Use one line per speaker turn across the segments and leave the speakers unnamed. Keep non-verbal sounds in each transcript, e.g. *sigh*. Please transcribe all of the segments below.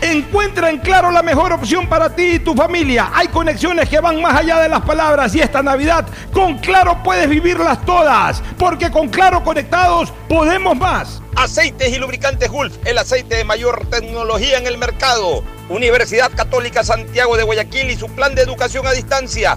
Encuentra en Claro la mejor opción para ti y tu familia. Hay conexiones que van más allá de las palabras y esta Navidad con Claro puedes vivirlas todas, porque con Claro conectados podemos más.
Aceites y lubricantes Gulf, el aceite de mayor tecnología en el mercado. Universidad Católica Santiago de Guayaquil y su plan de educación a distancia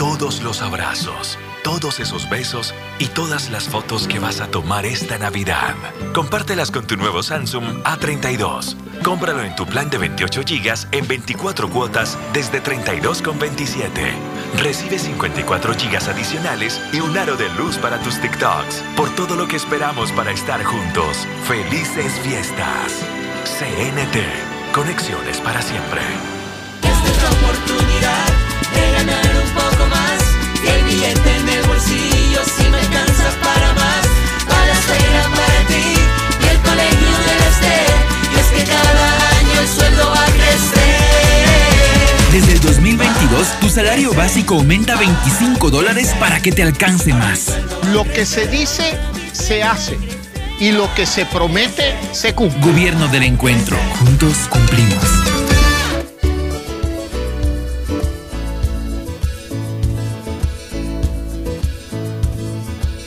todos los abrazos, todos esos besos y todas las fotos que vas a tomar esta Navidad. Compártelas con tu nuevo Samsung A32. Cómpralo en tu plan de 28 GB en 24 cuotas desde 32,27. Recibe 54 GB adicionales y un aro de luz para tus TikToks. Por todo lo que esperamos para estar juntos. ¡Felices fiestas! CNT. Conexiones para siempre.
Esta es la oportunidad ganar un poco más. El billete en el bolsillo si me alcanza para más. Para la escuela para ti y el colegio. Y es que cada año el sueldo va a crecer.
Desde el 2022, tu salario básico aumenta 25 dólares para que te alcance más.
Lo que se dice, se hace. Y lo que se promete, se cumple.
Gobierno del Encuentro. Juntos cumplimos.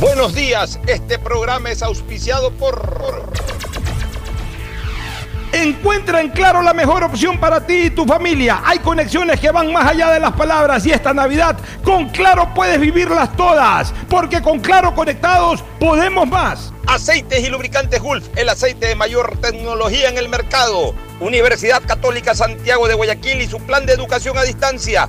Buenos días, este programa es auspiciado por...
Encuentra en Claro la mejor opción para ti y tu familia. Hay conexiones que van más allá de las palabras y esta Navidad con Claro puedes vivirlas todas, porque con Claro conectados podemos más.
Aceites y lubricantes Gulf, el aceite de mayor tecnología en el mercado. Universidad Católica Santiago de Guayaquil y su plan de educación a distancia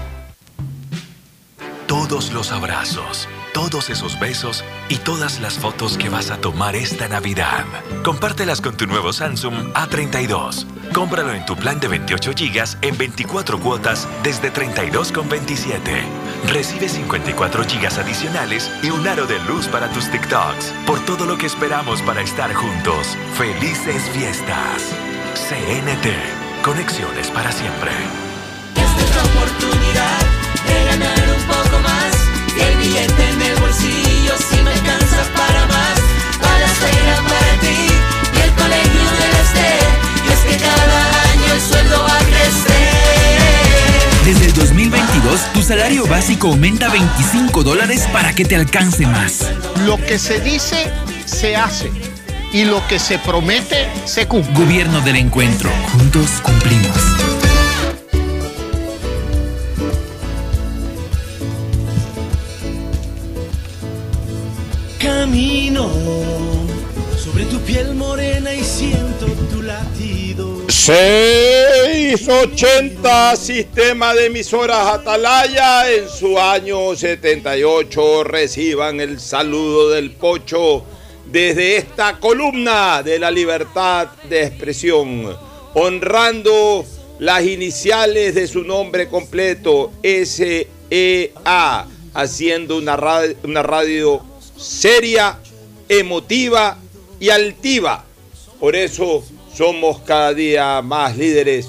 Todos los abrazos, todos esos besos y todas las fotos que vas a tomar esta Navidad. Compártelas con tu nuevo Samsung A32. Cómpralo en tu plan de 28 GB en 24 cuotas desde 32,27. Recibe 54 GB adicionales y un aro de luz para tus TikToks. Por todo lo que esperamos para estar juntos. Felices fiestas. CNT. Conexiones para siempre.
Esta es la oportunidad de ganar billete en el bolsillo si me alcanza para más. Para la escuela para ti y el colegio del Esther. Y es que cada año el sueldo va a crecer.
Desde el 2022, tu salario básico aumenta 25 dólares para que te alcance más.
Lo que se dice, se hace. Y lo que se promete, se cumple.
Gobierno del Encuentro. Juntos cumplimos.
Camino sobre tu piel morena y siento tu latido.
680 Sistema de Emisoras Atalaya en su año 78 reciban el saludo del Pocho desde esta columna de la libertad de expresión, honrando las iniciales de su nombre completo, SEA, haciendo una radio, una radio seria, emotiva y altiva. Por eso somos cada día más líderes,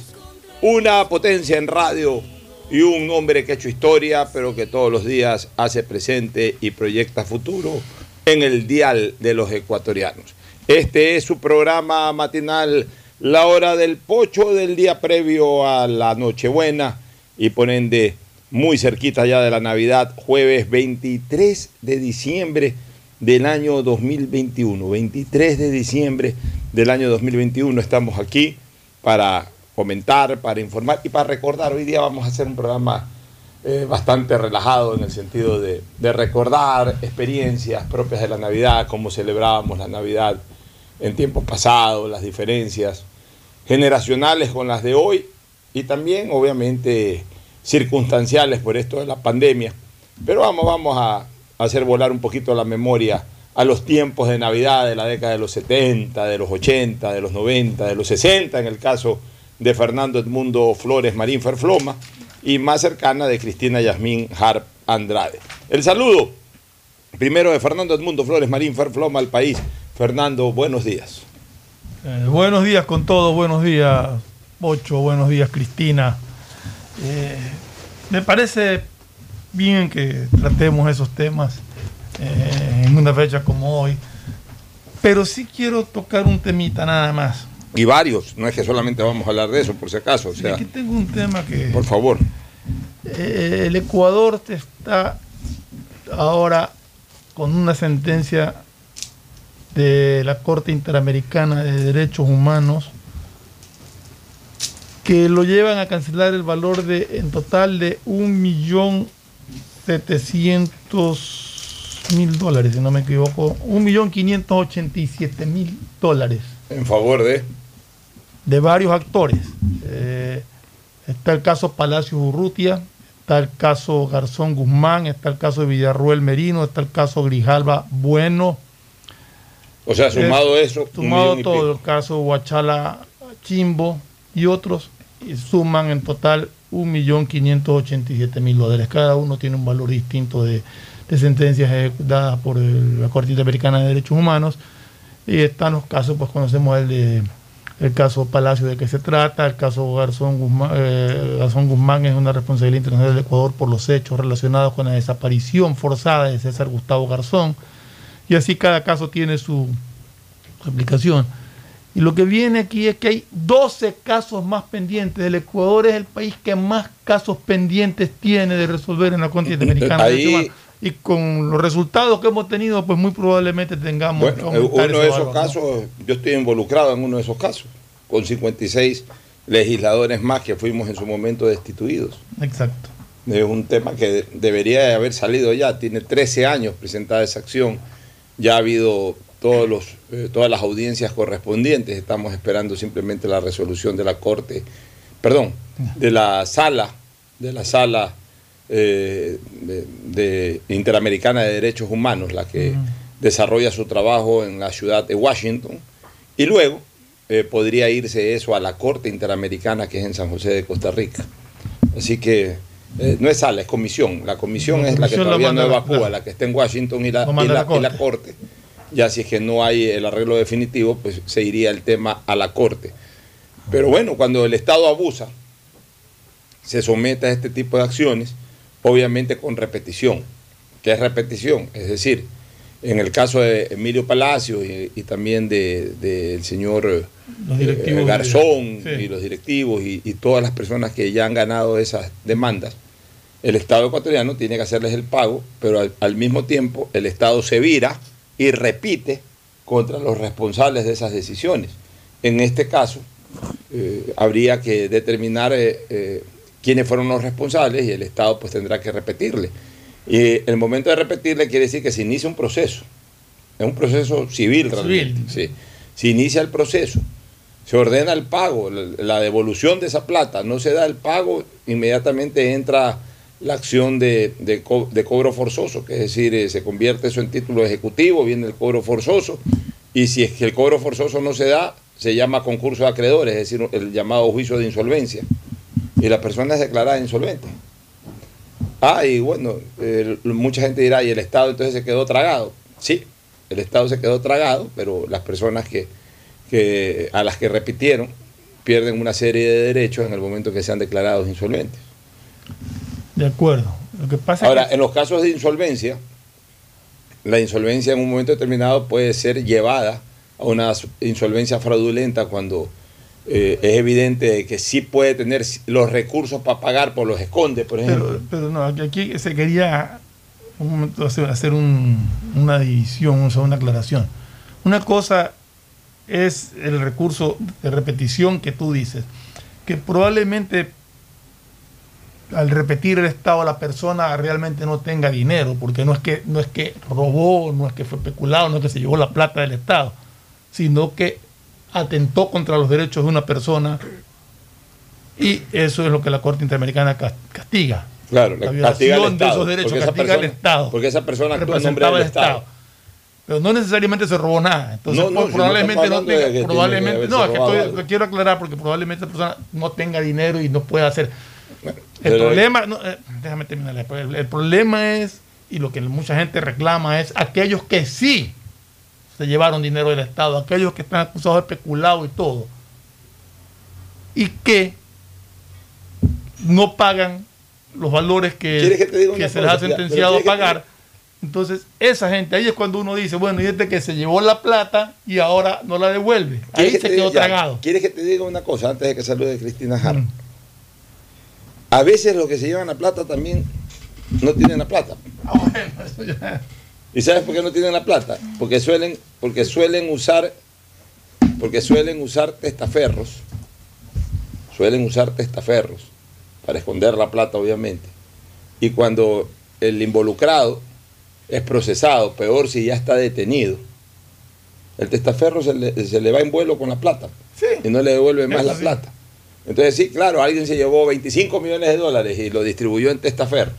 una potencia en radio y un hombre que ha hecho historia, pero que todos los días hace presente y proyecta futuro en el dial de los ecuatorianos. Este es su programa matinal, la hora del pocho del día previo a la Nochebuena y por ende muy cerquita ya de la Navidad, jueves 23 de diciembre del año 2021. 23 de diciembre del año 2021 estamos aquí para comentar, para informar y para recordar. Hoy día vamos a hacer un programa eh, bastante relajado en el sentido de, de recordar experiencias propias de la Navidad, cómo celebrábamos la Navidad en tiempos pasados, las diferencias generacionales con las de hoy y también obviamente circunstanciales por esto de la pandemia. Pero vamos, vamos a hacer volar un poquito la memoria a los tiempos de Navidad de la década de los 70, de los 80, de los 90, de los 60, en el caso de Fernando Edmundo Flores Marín Ferfloma, y más cercana de Cristina Yasmín Harp Andrade. El saludo primero de Fernando Edmundo Flores Marín Ferfloma al país. Fernando, buenos días.
Eh, buenos días con todos, buenos días Bocho, buenos días Cristina. Eh, me parece bien que tratemos esos temas eh, en una fecha como hoy, pero sí quiero tocar un temita nada más.
Y varios, no es que solamente vamos a hablar de eso, por si acaso. O sea,
Aquí tengo un tema que
por favor.
eh, el Ecuador te está ahora con una sentencia de la Corte Interamericana de Derechos Humanos que lo llevan a cancelar el valor de en total de un millón setecientos mil dólares, si no me equivoco, un millón quinientos ochenta y siete mil dólares
En favor de.
de varios actores. Eh, está el caso Palacio Urrutia, está el caso Garzón Guzmán, está el caso de Villarruel Merino, está el caso Grijalba Bueno.
O sea, sumado eso, un
Sumado todo, el caso Huachala Chimbo y otros, suman en total 1.587.000 dólares. Cada uno tiene un valor distinto de, sentencias dadas por el- la Corte Interamericana de Derechos Humanos. Y están los casos, pues conocemos el de el caso Palacio de qué se trata, el caso Garzón Guzmán, eh, Garzón Guzmán es una responsabilidad internacional del Ecuador por los hechos relacionados con la desaparición forzada de César Gustavo Garzón. Y así cada caso tiene su aplicación. Y lo que viene aquí es que hay 12 casos más pendientes. El Ecuador es el país que más casos pendientes tiene de resolver en la Corte Interamericana. de
Ahí-.
Y con los resultados que hemos tenido, pues muy probablemente tengamos
Bueno, uno de esos
valor, ¿no?
casos, yo estoy involucrado en uno de esos casos, con 56 legisladores más que fuimos en su momento destituidos.
Exacto.
Es un tema que de- debería de haber salido ya, tiene 13 años presentada esa acción, ya ha habido todos los, eh, todas las audiencias correspondientes, estamos esperando simplemente la resolución de la Corte, perdón, de la sala, de la sala eh, de, de Interamericana de Derechos Humanos, la que desarrolla su trabajo en la ciudad de Washington, y luego eh, podría irse eso a la Corte Interamericana que es en San José de Costa Rica. Así que eh, no es sala, es comisión. La comisión
La
es la que
la
todavía no
la-
evacúa,
claro.
la que está en Washington y la, la-
la
y la
Corte.
Ya si es que no hay el arreglo definitivo, pues se iría el tema a la Corte. Pero bueno, cuando el Estado abusa, se somete a este tipo de acciones, obviamente con repetición. ¿Qué es repetición? Es decir, en el caso de Emilio Palacio y, y también del de, señor eh, eh,
de-
Garzón
sí.
y los directivos y, y todas las personas que ya han ganado esas demandas, el Estado ecuatoriano tiene que hacerles el pago, pero al, al mismo tiempo el Estado se vira y repite contra los responsables de esas decisiones. En este caso, eh, habría que determinar eh, eh, quiénes fueron los responsables y el Estado pues tendrá que repetirle. Y el momento de repetirle quiere decir que se inicia un proceso. Es un proceso civil realmente. Sí. Se inicia el proceso, se ordena el pago, la, la devolución de esa plata. No se da el pago, inmediatamente entra la acción de, de co- de cobro forzoso, que es decir, eh, se convierte eso en título ejecutivo, viene el cobro forzoso, y si es que el cobro forzoso no se da, se llama concurso de acreedores, es decir, el llamado juicio de insolvencia, y la persona es declarada insolvente. Ah, y bueno, mucha gente dirá, y el Estado entonces se quedó tragado. Sí, el Estado se quedó tragado, pero las personas que, que a las que repitieron pierden una serie de derechos en el momento que sean declarados insolventes.
De acuerdo. Lo que pasa
Ahora,
que
en los casos de insolvencia, la insolvencia en un momento determinado puede ser llevada a una insolvencia fraudulenta cuando eh, es evidente que sí puede tener los recursos para pagar, por los esconde, por ejemplo.
Pero, pero no, aquí- se quería un momento hacer, hacer un- una división, o sea, una aclaración. Una cosa es el recurso de repetición que tú dices, que probablemente al repetir el Estado la persona realmente no tenga dinero, porque no es que, no es que robó, no es que fue especulado, no es que se llevó la plata del Estado, sino que atentó contra los derechos de una persona y eso es lo que la Corte Interamericana cas- castiga.
Claro,
la
al
violación de esos derechos castiga al
persona-
Estado.
porque esa persona actúa en nombre del
al Estado.
Estado.
Pero no necesariamente se robó nada. Entonces,
No, no,
pues, probablemente no, tenga, probablemente, no, es que estoy- quiero aclarar porque probablemente esa persona no tenga dinero y no pueda hacer. El problema, no, eh, déjame terminar. El, el problema es, y lo que mucha gente reclama es aquellos que sí se llevaron dinero del Estado, aquellos que están acusados de especulado y todo, y que no pagan los valores que,
¿Quieres que
que se les ha sentenciado a
pero ¿quieres que te
pagar. Entonces, esa gente, ahí es cuando uno dice, bueno, y este que se llevó la plata y ahora no la devuelve. Ahí
¿Quieres que
se quedó
diga-
tragado.
¿Quieres que te diga una cosa antes de que salude Cristina Jara?
Mm.
A veces los que se llevan la plata también no tienen la plata.
Ah,
¿Y sabes por qué no tienen la plata? Porque suelen, porque suelen usar, porque suelen usar testaferros, suelen usar testaferros para esconder la plata, obviamente. Y cuando el involucrado es procesado, peor si ya está detenido, el testaferro se le, se le va en vuelo con la plata y no le devuelve más
Eso
la
sí.
plata. Entonces sí, claro, alguien se llevó 25 millones de dólares y lo distribuyó en testaferros.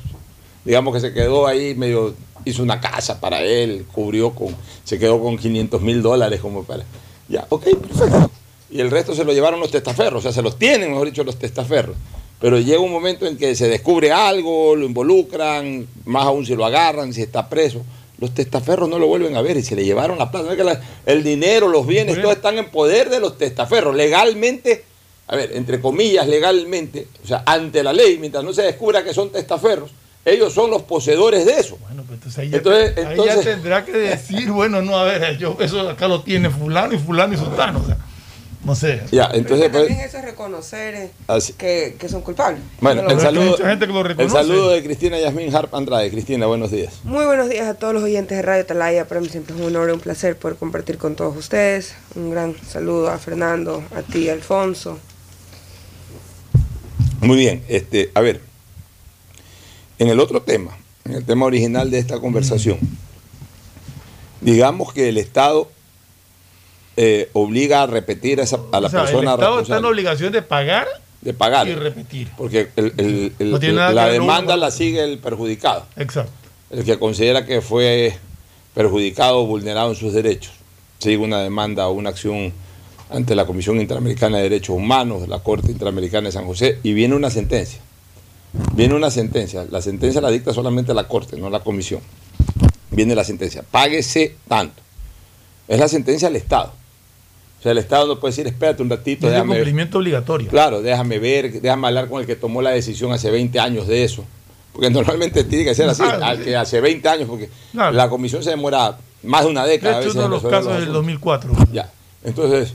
Digamos que se quedó ahí medio, hizo una casa para él, cubrió con, se quedó con 500 mil dólares como para... Ya, ok, perfecto. Y el resto se lo llevaron los testaferros, o sea, se los tienen, mejor dicho, los testaferros. Pero llega un momento en que se descubre algo, lo involucran, más aún si lo agarran, si está preso. Los testaferros no lo vuelven a ver y se le llevaron la plata. No es que la- el dinero, los bienes, todos están en poder de los testaferros. Legalmente, a ver, entre comillas, legalmente, o sea, ante la ley, mientras no se descubra que son testaferros, ellos son los poseedores de eso.
Bueno, pues entonces ahí ya,
Entonces-
ahí
entonces-
ya tendrá que decir, bueno, no, a ver, yo, eso acá lo tiene fulano y fulano y sultano. O sea, no sé.
Ya, entonces, pues,
También eso es reconocer eh,
así.
que, que son culpables.
Bueno,
No
el saludo,
gente que lo
el saludo de Cristina Yasmín Harp Andrade. Cristina, buenos días.
Muy buenos días a todos los oyentes de Radio Talaya. Para mí siempre es un honor y un placer poder compartir con todos ustedes. Un gran saludo a Fernando, a ti, Alfonso.
Muy bien, este, a ver, en el otro tema, en el tema original de esta conversación, digamos que el Estado eh, obliga a repetir a, esa- a la
O sea, el
persona
Estado está en la obligación de pagar
de pagar.
Y repetir.
Porque el- el- el-
No
la demanda la sigue el perjudicado.
Exacto.
El que considera que fue perjudicado o vulnerado en sus derechos. Sigue una demanda o una acción ante la Comisión Interamericana de Derechos Humanos, la Corte Interamericana de San José, y viene una sentencia. Viene una sentencia. La sentencia la dicta solamente la Corte, no la Comisión. Viene la sentencia. Páguese tanto. Es la sentencia del Estado. O sea, el Estado no puede decir, espérate un ratito,
Es de
déjame ver.
cumplimiento obligatorio.
Claro, déjame ver, déjame hablar con el que tomó la decisión hace 20 años de eso. Porque normalmente tiene que ser así,
Claro.
al que hace 20 años, porque
Claro.
la comisión se demora más de una
De
década. a
hecho,
veces
uno de los casos del
asuntos.
2004.
Ya, entonces,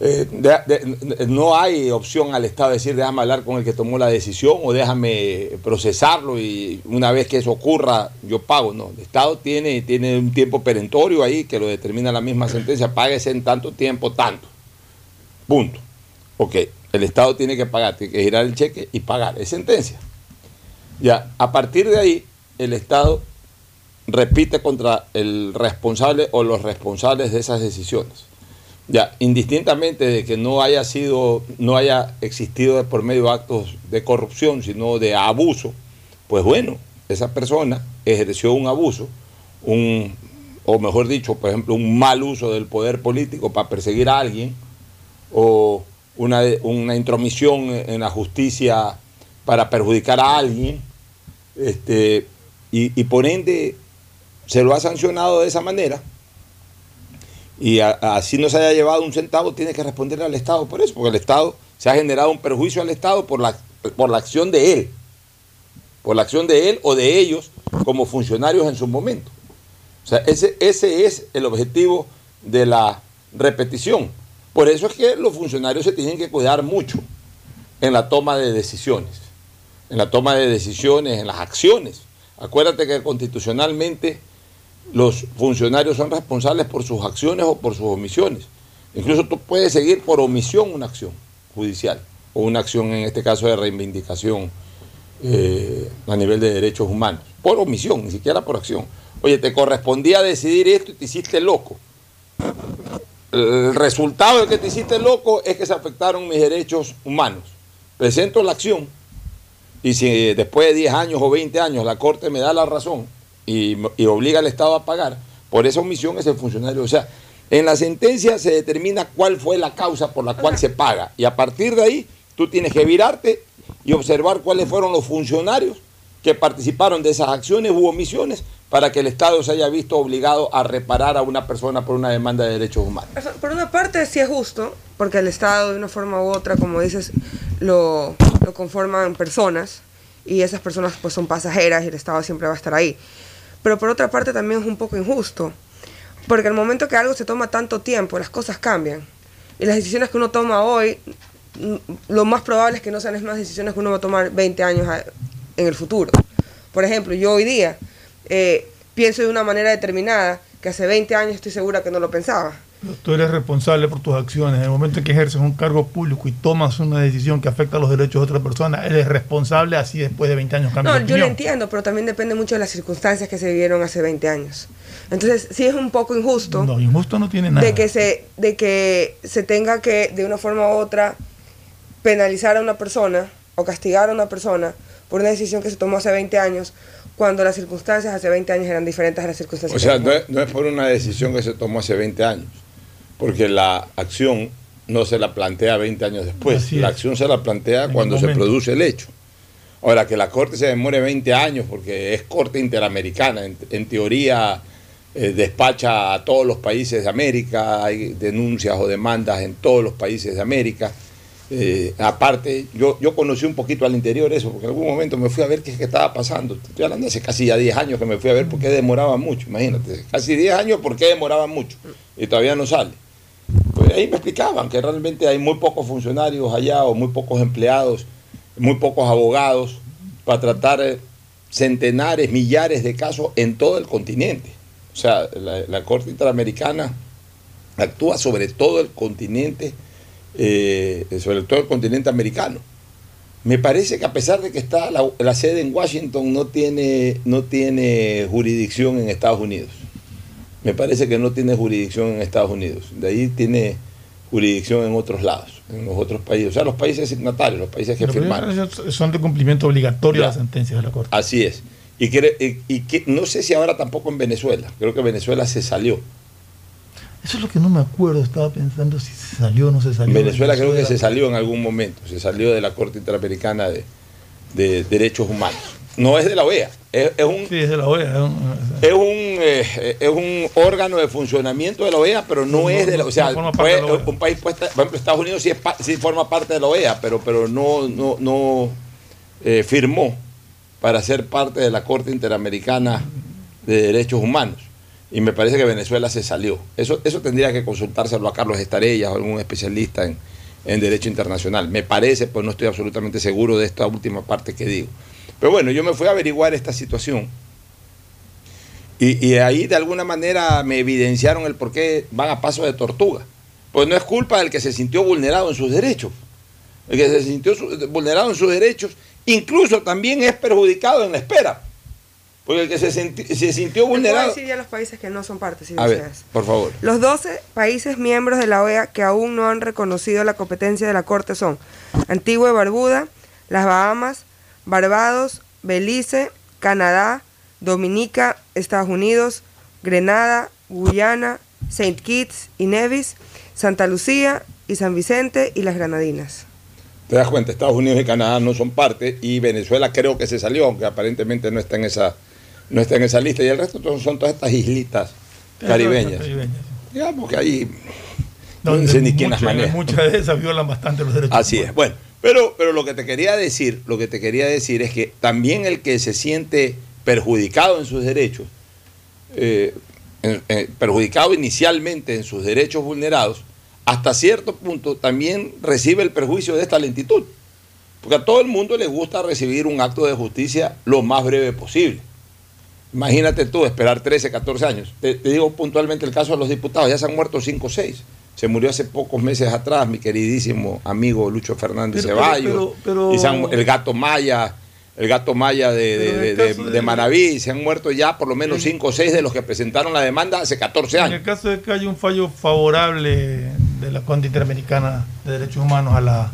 eh, no hay opción al Estado de decir, déjame hablar con el que tomó la decisión o déjame procesarlo y una vez que eso ocurra, yo pago. No, el Estado tiene, tiene un tiempo perentorio ahí que lo determina la misma sentencia, páguese en tanto tiempo, tanto. Punto. Ok, el Estado tiene que pagar, tiene que girar el cheque y pagar, es sentencia. Ya, a partir de ahí, el Estado repite contra el responsable o los responsables de esas decisiones. Ya, indistintamente de que no haya sido, no haya existido de por medio actos de corrupción, sino de abuso, pues bueno, esa persona ejerció un abuso, un, o mejor dicho, por ejemplo, un mal uso del poder político para perseguir a alguien, o una, una intromisión en la justicia para perjudicar a alguien, este, y, y por ende se lo ha sancionado de esa manera, y así no se haya llevado un centavo, tiene que responder al Estado por eso, porque el Estado se ha generado un perjuicio al Estado por la, por la acción de él, por la acción de él o de ellos como funcionarios en su momento. O sea, ese, ese es el objetivo de la repetición. Por eso es que los funcionarios se tienen que cuidar mucho en la toma de decisiones, en la toma de decisiones, en las acciones. Acuérdate que constitucionalmente los funcionarios son responsables por sus acciones o por sus omisiones. Incluso tú puedes seguir por omisión una acción judicial o una acción, en este caso, de reivindicación eh, a nivel de derechos humanos. Por omisión, ni siquiera por acción. Oye, te correspondía decidir esto y te hiciste loco. El resultado de que te hiciste loco es que se afectaron mis derechos humanos. Presento la acción y si después de 10 años o 20 años la Corte me da la razón y, y obliga al Estado a pagar, por esa omisión es el funcionario. O sea, en la sentencia se determina cuál fue la causa por la cual se paga y a partir de ahí tú tienes que virarte y observar cuáles fueron los funcionarios que participaron de esas acciones u omisiones para que el Estado se haya visto obligado a reparar a una persona por una demanda de derechos humanos.
Por una parte sí es justo, porque el Estado de una forma u otra, como dices, lo, lo conforman personas y esas personas pues son pasajeras y el Estado siempre va a estar ahí. Pero por otra parte también es un poco injusto, porque al momento que algo se toma tanto tiempo, las cosas cambian. Y las decisiones que uno toma hoy, lo más probable es que no sean las mismas decisiones que uno va a tomar 20 años en el futuro. Por ejemplo, yo hoy día eh, pienso de una manera determinada que hace 20 años estoy segura que no lo pensaba.
Tú eres responsable por tus acciones. En el momento en que ejerces un cargo público y tomas una decisión que afecta los derechos de otra persona, eres responsable así después de 20 años
No,
de
yo lo entiendo, pero también depende mucho de las circunstancias que se vivieron hace 20 años. Entonces, sí es un poco injusto
No, injusto no tiene nada.
de que se de que se tenga que de una forma u otra penalizar a una persona o castigar a una persona por una decisión que se tomó hace 20 años cuando las circunstancias hace 20 años eran diferentes a las circunstancias.
O sea,
que
no es, no es por una decisión que se tomó hace 20 años, porque la acción no se la plantea 20 años después, la acción se la plantea
En
cuando se produce el hecho. Ahora, que la Corte se demore 20 años, porque es Corte Interamericana, en, en teoría eh, despacha a todos los países de América, hay denuncias o demandas en todos los países de América. Eh, aparte, yo, yo conocí un poquito al interior eso, porque en algún momento me fui a ver qué, qué estaba pasando. Estoy hablando hace casi ya 10 años que me fui a ver por qué demoraba mucho, imagínate. Casi 10 años por qué demoraba mucho y todavía no sale. Ahí me explicaban que realmente hay muy pocos funcionarios allá o muy pocos empleados, muy pocos abogados para tratar eh, centenares, millares de casos en todo el continente. O sea, la, la Corte Interamericana actúa sobre todo el continente, eh, sobre todo el continente americano. Me parece que a pesar de que está la, la sede en Washington, no tiene, no tiene jurisdicción en Estados Unidos. Me parece que no tiene jurisdicción en Estados Unidos. De ahí tiene jurisdicción en otros lados, en los otros países, o sea, los países signatarios, los países que firmaron.
Son de cumplimiento obligatorio
Ya.
las sentencias de la Corte.
Así es. Y, quiere- y- y que, no sé si ahora tampoco en Venezuela, creo que Venezuela se salió.
Eso es lo que no me acuerdo, estaba pensando si se salió o no se salió.
En Venezuela creo que se salió en algún momento, se salió de la Corte Interamericana de, de Derechos Humanos. No es de la OEA, es, es un,
Sí, es de la OEA. es un-
es un, eh, es un órgano de funcionamiento de la OEA, pero no,
No,
es de la O sea,
no forma parte
puede-
de la OEA.
un país puede estar- por ejemplo, Estados Unidos sí, sí forma parte de la OEA, pero, pero no, no, no eh, firmó para ser parte de la Corte Interamericana de Derechos Humanos. Y me parece que Venezuela se salió. Eso, eso tendría que consultárselo a Carlos Estarellas o algún especialista en, en Derecho Internacional. Me parece, pues no estoy absolutamente seguro de esta última parte que digo. Pero bueno, yo me fui a averiguar esta situación. Y, y ahí de alguna manera me evidenciaron el por qué van a paso de tortuga. Pues no es culpa del que se sintió vulnerado en sus derechos. El que se sintió vulnerado en sus derechos, incluso también es perjudicado en la espera. Porque el que se, sintió
Te puedo
vulnerado...
decir ya los países que no son partes, si
A ver, por favor.
Los 12 países miembros de la OEA que aún no han reconocido la competencia de la Corte son Antigua y Barbuda, las Bahamas, Barbados, Belice, Canadá, Dominica, Estados Unidos, Grenada, Guyana, Saint Kitts y Nevis, Santa Lucía y San Vicente y las Granadinas.
Te das cuenta, Estados Unidos y Canadá no son parte y Venezuela creo que se salió, aunque aparentemente no está en esa, no está en esa lista. Y el resto son- son todas estas islitas caribeñas.
Caribeñas.
Digamos que ahí no sé ni quién las maneja.
Muchas de esas violan bastante los derechos
Así es. Bueno, pero, pero lo que te quería decir, lo que te quería decir es que también el que se siente perjudicado en sus derechos, eh, eh, perjudicado inicialmente en sus derechos vulnerados, hasta cierto punto también recibe el perjuicio de esta lentitud. Porque a todo el mundo le gusta recibir un acto de justicia lo más breve posible. Imagínate tú esperar 13, 14 años. Te, te digo puntualmente el caso de los diputados, ya se han muerto 5 o 6. Se murió hace pocos meses atrás mi queridísimo amigo Lucho Fernández
Pero-
Ceballos.
pero- pero-
y el gato Maya, el gato Maya de, de,
en
Manaví, se han muerto ya por lo menos 5 o 6 de los que presentaron la demanda hace 14
En
años.
el caso de que haya un fallo favorable de la Corte Interamericana de Derechos Humanos a la,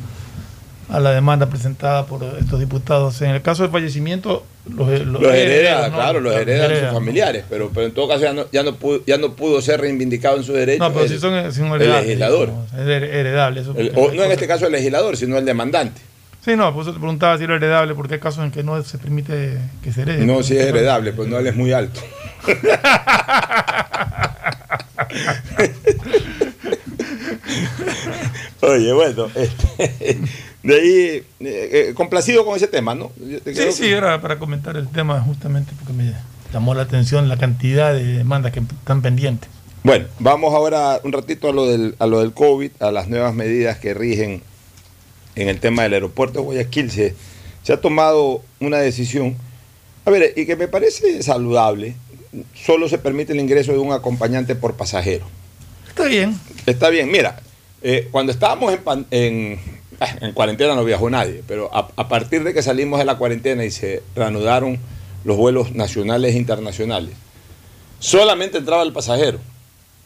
a la demanda presentada por estos diputados, en el caso de fallecimiento, los, los
Los hereda,
herederos, ¿no?
claro, los sus familiares, pero, pero en todo caso ya no, ya no, pudo, ya no pudo ser reivindicado en sus derechos.
No, pero
el-
si son, si son
el
heredables,
legislador.
es her- heredable. Eso,
El-
porque
o no en este caso el legislador, sino el demandante.
Sí, no, por eso te preguntaba si era heredable, porque hay casos en que no se permite que se herede.
No, si es heredable, pues no él es muy alto. *laughs* Oye, bueno, este, *laughs* de ahí, eh, eh, complacido con ese tema, ¿no? Te
Sí, sí, era para comentar el tema justamente porque me llamó la atención la cantidad de demandas que están pendientes.
Bueno, vamos ahora un ratito a lo, del, a lo del COVID, a las nuevas medidas que rigen en el tema del aeropuerto de Guayaquil. Se, se ha tomado una decisión, a ver, y que me parece saludable. Solo se permite el ingreso de un acompañante por pasajero.
Está bien.
Está bien, mira, eh, cuando estábamos *laughs* en, cuarentena no viajó nadie, pero a, partir de que salimos de la cuarentena y se reanudaron los vuelos nacionales e internacionales, solamente entraba el pasajero.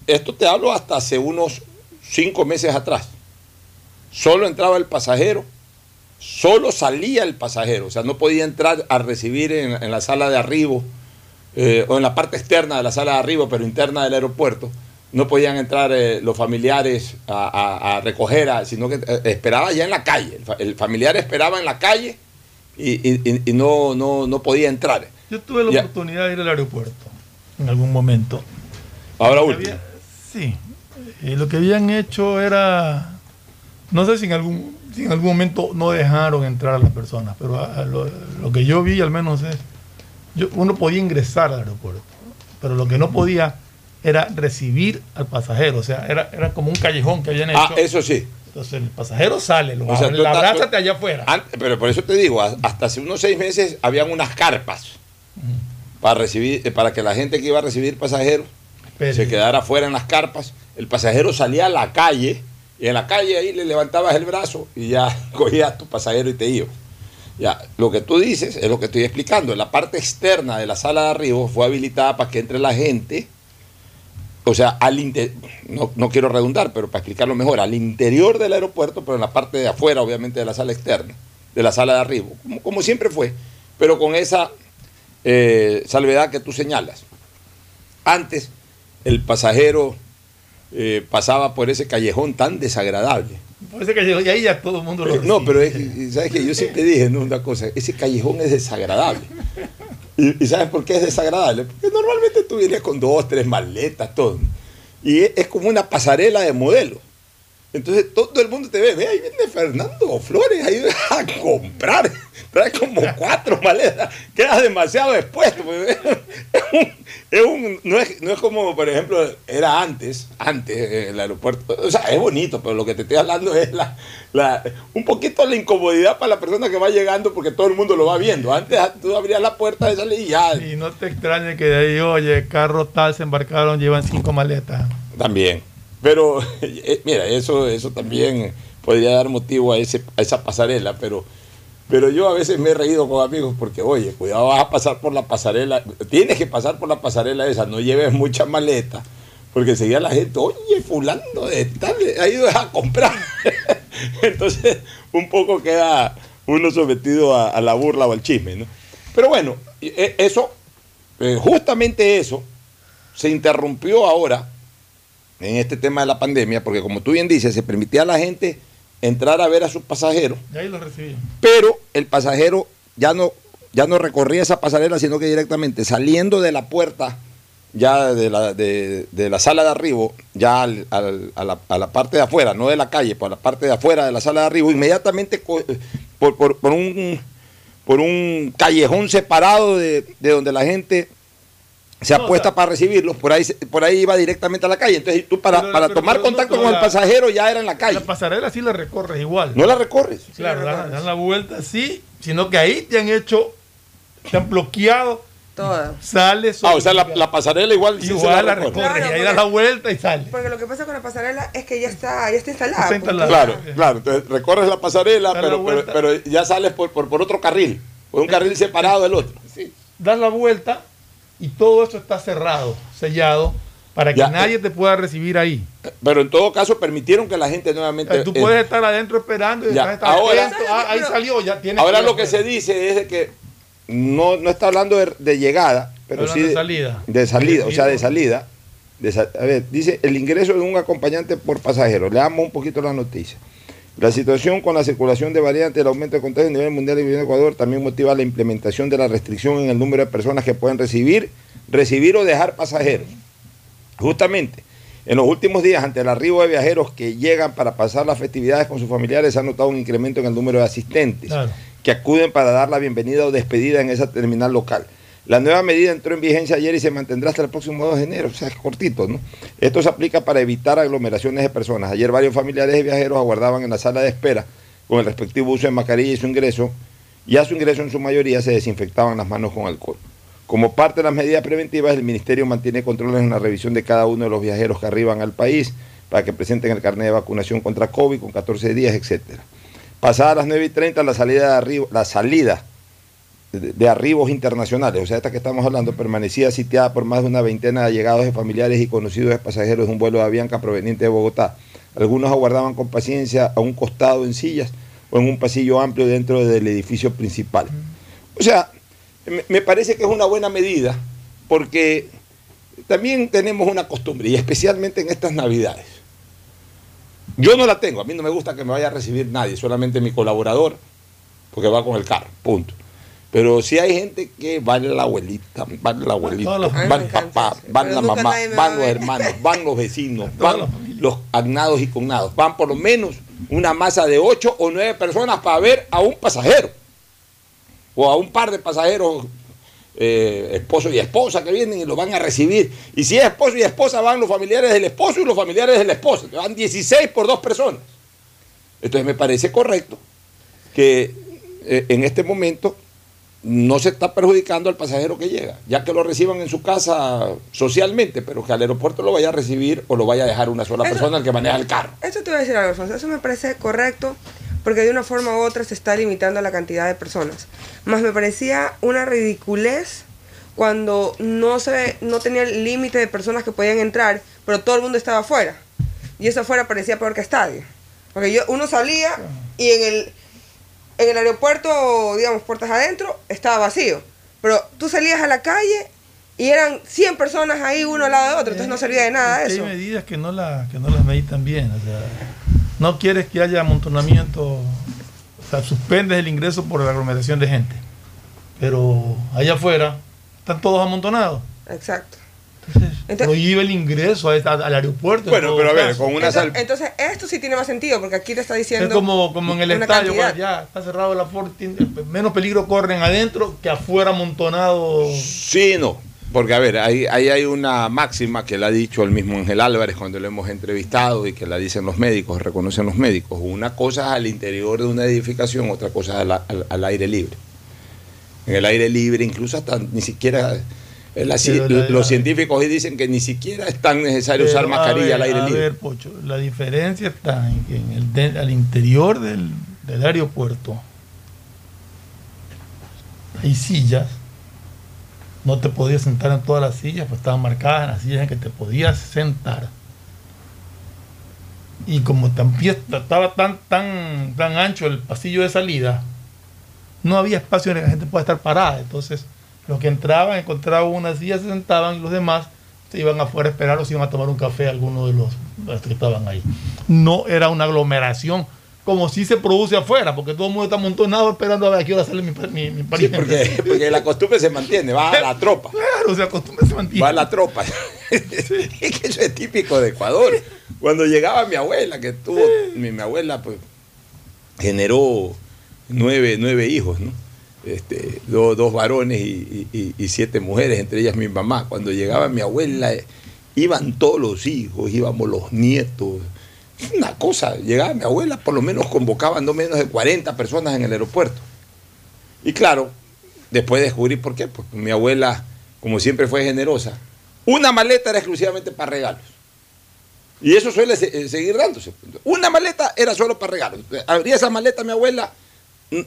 Esto te hablo hasta hace unos cinco meses atrás. Solo entraba el pasajero, solo salía el pasajero, o sea, no podía entrar a recibir en, en la sala de arribo eh, o en la parte externa de la sala de arribo, pero interna del aeropuerto. No podían entrar eh, los familiares a, a- a recoger, a- sino que eh, esperaba ya en la calle. El, fa- el familiar esperaba en la calle y, y- y- y no, no, no podía entrar.
Yo tuve la
Ya.
oportunidad de ir al aeropuerto en algún momento.
Ahora último.
sí. Lo que habían hecho era. No sé si en algún, si en algún momento no dejaron entrar a las personas, pero lo que yo vi al menos es. Yo, uno podía ingresar al aeropuerto, pero lo que no podía era recibir al pasajero. O sea, era, era como un callejón que habían hecho.
Ah, eso sí.
Entonces el pasajero sale, lo
O sea,
la abrázate allá afuera.
Antes- pero por eso te digo, hasta hace unos seis meses habían unas carpas para recibir, eh, para que la gente que iba a recibir pasajeros se quedara fuera en las carpas. El pasajero salía a la calle y en la calle ahí le levantabas el brazo y ya *laughs* cogías tu pasajero y te ibas. Ya, lo que tú dices es lo que estoy explicando. La parte externa de la sala de arriba fue habilitada para que entre la gente o sea, al inte- no, no quiero redundar, pero para explicarlo mejor, al interior del aeropuerto, pero en la parte de afuera, obviamente, de la sala externa, de la sala de arriba, como, como siempre fue, pero con esa eh, salvedad que tú señalas. Antes, el pasajero eh, pasaba por ese callejón tan desagradable.
Parece que llegó y ahí ya todo el mundo lo
Eh, No, pero es que, ¿sabes qué? Yo siempre dije ¿no? una cosa, ese callejón es desagradable. ¿Y, sabes por qué es desagradable? Porque normalmente tú vienes con dos, tres maletas, todo. Y es, es como una pasarela de modelo. Entonces todo el mundo te ve, ve, ahí viene Fernando Flores, ahí *laughs* a comprar, trae como cuatro maletas, quedas demasiado expuesto. pues, *laughs* Es un- es un- no, es, no es como, por ejemplo, era antes, antes eh, el aeropuerto, o sea, es bonito, pero lo que te estoy hablando es la, la- un poquito la incomodidad para la persona que va llegando porque todo el mundo lo va viendo. Antes tú abrías la puerta de salir y ya,
Y no te extrañe que de ahí, oye, carro tal, se embarcaron, llevan cinco maletas.
También. Pero, *laughs* eh, mira, eso, eso también podría dar motivo a, ese, a esa pasarela, pero, pero yo a veces me he reído con amigos porque, oye, cuidado, vas a pasar por la pasarela, tienes que pasar por la pasarela esa, no lleves mucha maleta, porque seguía la gente, oye, fulano de tal, ha ido a comprar. *laughs* Entonces, un poco queda uno sometido a, a la burla o al chisme, ¿no? Pero bueno, eh, eso, eh, justamente eso, se interrumpió ahora en este tema de la pandemia, porque como tú bien dices, se permitía a la gente entrar a ver a sus pasajeros,
Y ahí
pero el pasajero ya no, ya no recorría esa pasarela, sino que directamente saliendo de la puerta, ya de la, de, de la sala de arriba, ya al- al- a, la, a la parte de afuera, no de la calle, por la parte de afuera de la sala de arriba, inmediatamente co- por, por- por un, por un callejón separado de, de donde la gente se
No,
apuesta
o sea-
para recibirlos, por ahí, se- por ahí iba directamente a la calle. Entonces tú para,
Pero-
para
pero-
tomar
pero
contacto con el
la-
pasajero ya era en la calle.
La pasarela sí la recorres igual.
No la recorres.
Claro, dan, dan la vuelta sí, sino que ahí te han hecho, te han bloqueado,
Toda.
sales.
Ah, o sea, la, la pasarela igual, sí se
igual la
recorre.
recorres y
Claro,
ahí das la vuelta y sales.
Porque lo que pasa con la pasarela es que ya está, ya está instalada.
Está
pues.
instalada.
Claro, claro. Entonces recorres la pasarela,
Da la
pero, pero,
vuelta.
pero ya sales por, por, por otro carril, por un carril separado del otro.
Das la vuelta y todo eso está cerrado, sellado, para que
Ya.
nadie te pueda recibir ahí.
Pero en todo caso permitieron que la gente nuevamente...
Tú
eh,
puedes estar adentro esperando y
Ya,
estar
ahora-
atento. Ah, ahí salió, ya tienes
Ahora lo que se dice es de que no, no está hablando de, de llegada, pero
Hablando
sí
de salida.
De salida, o sea, de salida. de a ver, dice el ingreso de un acompañante por pasajero. Leamos un poquito la noticia. La situación con la circulación de variantes, el aumento de contagios a nivel mundial y en Ecuador también motiva la implementación de la restricción en el número de personas que pueden recibir, recibir o dejar pasajeros. Justamente, en los últimos días, ante el arribo de viajeros que llegan para pasar las festividades con sus familiares, se ha notado un incremento en el número de asistentes
Claro.
que acuden para dar la bienvenida o despedida en esa terminal local. La nueva medida entró en vigencia ayer y se mantendrá hasta el próximo 2 de enero, o sea, es cortito, ¿no? Esto se aplica para evitar aglomeraciones de personas. Ayer varios familiares de viajeros aguardaban en la sala de espera con el respectivo uso de mascarilla y su ingreso, y a su ingreso en su mayoría se desinfectaban las manos con alcohol. Como parte de las medidas preventivas, el Ministerio mantiene controles en la revisión de cada uno de los viajeros que arriban al país para que presenten el carnet de vacunación contra COVID con 14 días, etcétera. Pasadas las 9 y 30, la salida de, arribo- la salida de, arribos internacionales, o sea, esta que estamos hablando, permanecía sitiada por más de una veintena de allegados de familiares y conocidos de pasajeros de un vuelo de Avianca proveniente de Bogotá. Algunos aguardaban con paciencia a un costado en sillas o en un pasillo amplio dentro del edificio principal. O sea, me parece que es una buena medida porque también tenemos una costumbre, y especialmente en estas navidades. Yo no la tengo, a mí no me gusta que me vaya a recibir nadie, solamente mi colaborador, porque va con el carro, punto. Pero si hay gente que van la abuelita, van la abuelita, van el papá, van
Pero
la mamá, van los hermanos, van los vecinos, *laughs* van los agnados y cognados. Van por lo menos una masa de ocho o nueve personas para ver a un pasajero. O a un par de pasajeros, eh, esposo y esposa, que vienen y lo van a recibir. Y si es esposo y esposa, van los familiares del esposo y los familiares de la esposa. Van 16 por dos personas. Entonces me parece correcto que eh, en este momento no se está perjudicando al pasajero que llega, ya que lo reciban en su casa socialmente, pero que al aeropuerto lo vaya a recibir o lo vaya a dejar una sola
Eso-
persona el que maneja el carro.
Eso te voy a decir algo, Alfonso. Eso me parece correcto porque de una forma u otra se está limitando la cantidad de personas. Más me parecía una ridiculez cuando no se no tenía el límite de personas que podían entrar pero todo el mundo estaba afuera. Y eso afuera parecía peor que estadio. Porque yo, uno salía y en el, en el aeropuerto, digamos, puertas adentro, estaba vacío. Pero tú salías a la calle y eran 100 personas ahí uno al lado de otro, entonces no servía de nada
Es que
eso.
Hay medidas que no, la, que no las meditan bien. O sea, no quieres que haya amontonamiento, o sea, suspendes el ingreso por la aglomeración de gente. Pero allá afuera están todos amontonados.
Exacto.
Prohíbe el ingreso a esta- al aeropuerto. en
Bueno, pero a ver, con una
Entonces,
sal...
entonces, esto sí tiene más sentido, porque aquí te está diciendo.
Es como, como en el estadio, pues, ya está cerrado la puerta, menos peligro corren adentro que afuera amontonados.
Sí, no. Porque, a ver, ahí, ahí hay una máxima que la ha dicho el mismo Ángel Álvarez cuando lo hemos entrevistado y que la dicen los médicos, reconocen los médicos. Una cosa es al interior de una edificación, otra cosa es al, al- al aire libre. En el aire libre, incluso hasta ni siquiera. La
la-
los científicos hoy dicen que ni siquiera es tan necesario usar
a
mascarilla
ver,
al aire
a
libre.
ver, Pocho, la diferencia está en que en el de- al interior del, del aeropuerto hay sillas. No te podías sentar en todas las sillas, pues estaban marcadas en las sillas en que te podías sentar. Y como tan estaba tan, tan, tan ancho el pasillo de salida, no había espacio en el que la gente pueda estar parada. Entonces, los que entraban, encontraban una silla, se sentaban y los demás se iban afuera a esperar o se iban a tomar un café algunos de los, que estaban ahí. No era una aglomeración como si se produce afuera, porque todo el mundo está amontonado esperando a ver a qué hora sale mi, mi, mi
Sí,
pariente.
porque, porque la costumbre se mantiene, va a la *laughs* tropa.
Claro, o sea, costumbre se mantiene.
Va a la tropa. *laughs* es que eso es típico de Ecuador. Cuando llegaba mi abuela, que tuvo, mi, mi abuela pues generó nueve, nueve hijos, ¿no? Este, do- dos varones y, y- siete mujeres, entre ellas mi mamá. Cuando llegaba mi abuela, eh, iban todos los hijos, íbamos los nietos. Una cosa, llegaba mi abuela, por lo menos convocaban no menos de 40 personas en el aeropuerto. Y claro, después descubrí por qué. Pues mi abuela, como siempre fue generosa, una maleta era exclusivamente para regalos. Y eso suele eh, seguir dándose. Una maleta era solo para regalos. Abría esa maleta mi abuela,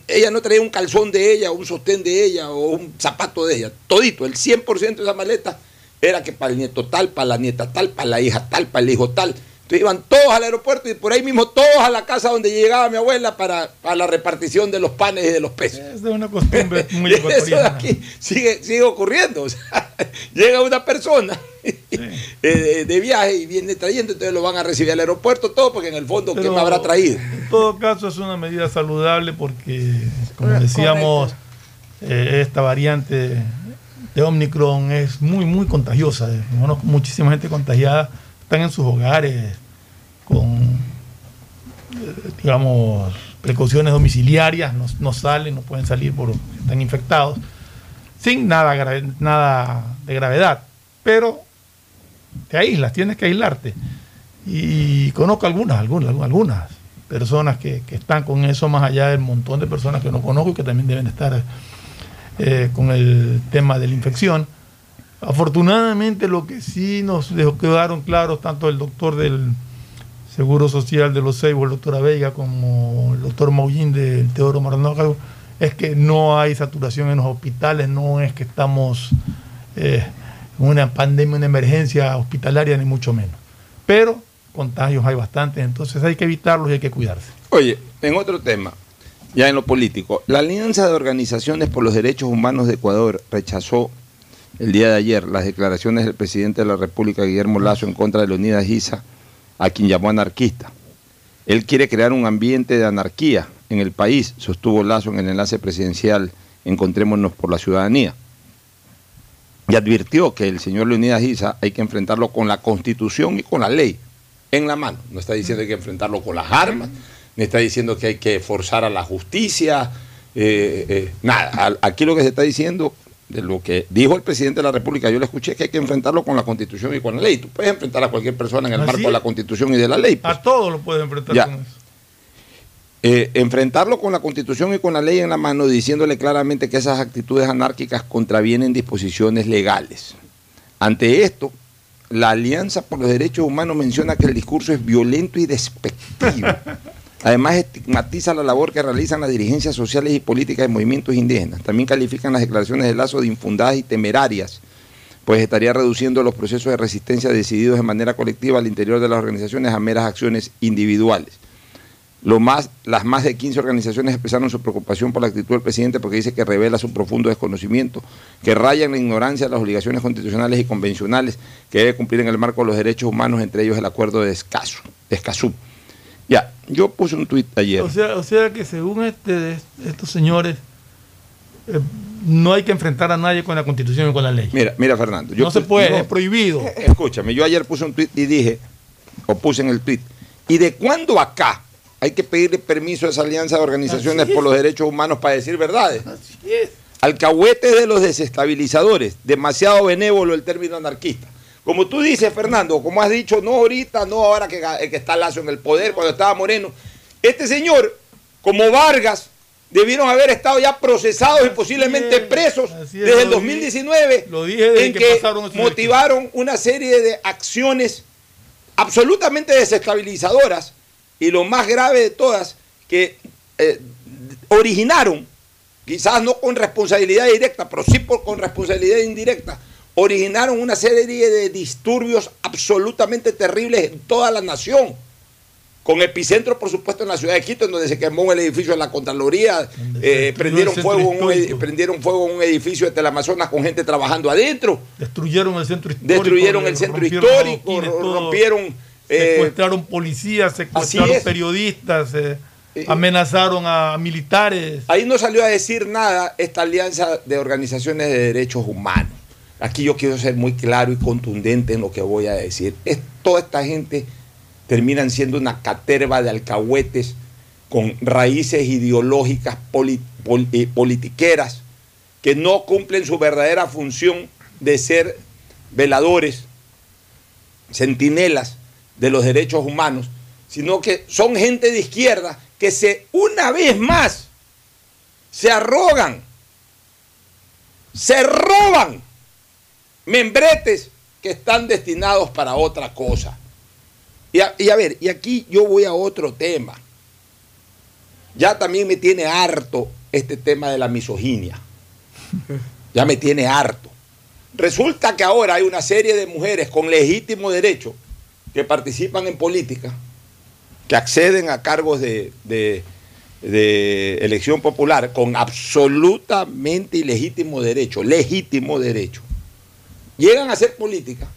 ella no traía un calzón de ella, un sostén de ella o un zapato de ella. Todito, el 100% de esa maleta era que para el nieto tal, para la nieta tal, para la hija tal, para el hijo tal. Entonces iban todos al aeropuerto y por ahí mismo todos a la casa donde llegaba mi abuela para, para la repartición de los panes y de los pesos.
Es de una costumbre *laughs* muy
Y eso de
ecuatoriana.
aquí sigue, sigue ocurriendo. O sea, *laughs* llega una persona *laughs* de, de viaje y viene trayendo, entonces lo van a recibir al aeropuerto todo, porque en el fondo, ¿qué
Pero,
me habrá traído?
En todo caso, es una medida saludable porque, como decíamos, eh, esta variante de Omicron es muy, muy contagiosa. Eh, Conozco muchísima gente contagiada, están en sus hogares con, eh, digamos, precauciones domiciliarias, no, no salen, no pueden salir porque están infectados, sin nada, grave- nada de gravedad. Pero te aíslas, tienes que aislarte. Y conozco algunas, algunas, algunas personas que, que están con eso más allá del montón de personas que no conozco y que también deben estar eh, con el tema de la infección. Afortunadamente lo que sí nos dejó, quedaron claros tanto el doctor del Seguro Social de los Seibos, el doctor Veiga, como el doctor Maullín del Teodoro Maranócago, es que no hay saturación en los hospitales, no es que estamos eh, una pandemia, una emergencia hospitalaria, ni mucho menos. Pero contagios hay bastantes, entonces hay que evitarlos y hay que cuidarse.
Oye, en otro tema, ya en lo político, la Alianza de Organizaciones por los Derechos Humanos de Ecuador rechazó el día de ayer las declaraciones del presidente de la República, Guillermo Lazo, en contra de Leonidas Giza, a quien llamó anarquista. Él quiere crear un ambiente de anarquía en el país, sostuvo Lazo en el enlace presidencial Encontrémonos por la Ciudadanía. Y advirtió que el señor Leonidas Giza hay que enfrentarlo con la constitución y con la ley en la mano. No está diciendo que hay que enfrentarlo con las armas, ni está diciendo que hay que forzar a la justicia, eh, eh, nada. Aquí lo que se está diciendo, de lo que dijo el presidente de la República, yo le escuché que hay que enfrentarlo con la constitución y con la ley. Tú puedes enfrentar a cualquier persona en el
Así
marco de la constitución y de la ley. pues.
A todos lo pueden enfrentar
Ya.
con eso.
Eh, enfrentarlo con la constitución y con la ley en la mano, diciéndole claramente que esas actitudes anárquicas contravienen disposiciones legales. Ante esto, la Alianza por los Derechos Humanos menciona que el discurso es violento y despectivo. *laughs* Además, estigmatiza la labor que realizan las dirigencias sociales y políticas de movimientos indígenas. También califican las declaraciones de Lazo de infundadas y temerarias pues estaría reduciendo los procesos de resistencia decididos de manera colectiva al interior de las organizaciones a meras acciones individuales. Lo más, las más de 15 organizaciones expresaron su preocupación por la actitud del presidente porque dice que revela su profundo desconocimiento, que raya en la ignorancia de las obligaciones constitucionales y convencionales que debe cumplir en el marco de los derechos humanos, entre ellos el acuerdo de Escazú. de Escazú. Ya, yo puse un tuit ayer.
O sea, o sea que según este, estos señores, eh, no hay que enfrentar a nadie con la constitución y con la ley.
Mira, mira Fernando.
no se
pu-
puede,
no,
es prohibido.
Escúchame, yo ayer puse un tuit y dije, o puse en el tuit, ¿y de cuándo acá hay que pedirle permiso a esa alianza de organizaciones por los derechos humanos para decir verdades?
Así es.
Alcahuetes de los desestabilizadores, demasiado benévolo el término anarquista. Como tú dices, Fernando, como has dicho, no ahorita, no ahora que, que está Lazo en el poder, cuando estaba Moreno. Este señor, como Vargas, debieron haber estado ya procesados y posiblemente
es,
presos desde el
lo di-
2019,
lo dije desde
en
que pasaron
motivaron una serie de acciones absolutamente desestabilizadoras y lo más grave de todas, que eh, originaron, quizás no con responsabilidad directa, pero sí por, con responsabilidad indirecta, originaron una serie de disturbios absolutamente terribles en toda la nación. Con epicentro, por supuesto, en la ciudad de Quito, en donde se quemó el edificio de la Contraloría, eh, prendieron, fuego en un, prendieron fuego en un edificio de Teleamazonas con gente trabajando adentro,
Destruyeron el centro histórico.
destruyeron el centro
rompieron
histórico, rompieron... eh,
secuestraron policías, secuestraron
es.
periodistas, eh,
Eh,
amenazaron a militares.
Ahí no salió a decir nada esta alianza de organizaciones de derechos humanos. Aquí yo quiero ser muy claro y contundente en lo que voy a decir. Es, toda esta gente terminan siendo una caterva de alcahuetes con raíces ideológicas poli- pol- eh, politiqueras que no cumplen su verdadera función de ser veladores, centinelas de los derechos humanos, sino que son gente de izquierda que se una vez más se arrogan, se roban membretes que están destinados para otra cosa. Y a, y a ver, y aquí yo voy a otro tema. Ya también me tiene harto este tema de la misoginia. Ya me tiene harto. Resulta que ahora hay una serie de mujeres con legítimo derecho que participan en política, que acceden a cargos de, de- elección popular con absolutamente ilegítimo derecho, legítimo derecho. Llegan a hacer política,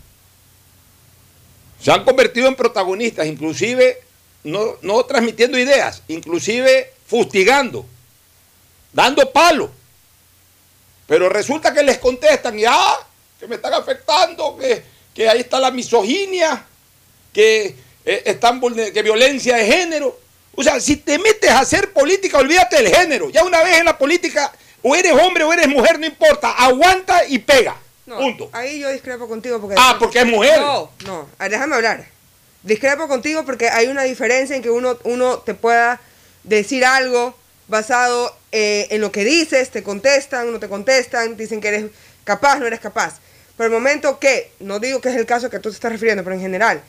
se han convertido en protagonistas, inclusive no, no transmitiendo ideas, inclusive fustigando, dando palo. Pero resulta que les contestan, ya, que me están afectando, que, que ahí está la misoginia, que eh, están que violencia de género. O sea, si te metes a hacer política, olvídate del género. Ya una vez en la política, o eres hombre o eres mujer, no importa, aguanta y pega.
No,
Punto.
Ahí yo discrepo contigo porque...
Ah, porque es mujer.
No, no, déjame hablar. Discrepo contigo porque hay una diferencia en que uno, uno te pueda decir algo basado eh, en lo que dices, te contestan, no te contestan, dicen que eres capaz, no eres capaz. Pero el momento que, no digo que es el caso que tú te estás refiriendo, pero en general,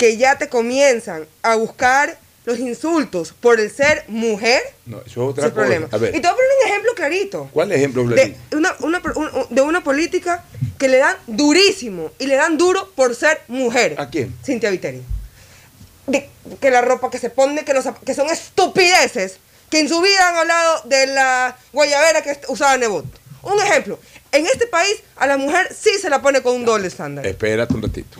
que ya te comienzan a buscar los insultos por el ser mujer,
No, eso es otra cosa.
problema.
A
Y te voy a poner un ejemplo clarito
¿cuál ejemplo,
de
Vladimir?
una, una- un- de una política que le dan durísimo y le dan duro por ser mujer.
¿A quién?
Cintia Viteri. De- que la ropa que se pone, que, los que son estupideces, que en su vida han hablado de la guayabera que usaba Nebot. Un ejemplo, en este país a la mujer sí se la pone con un doble estándar.
Espérate un ratito.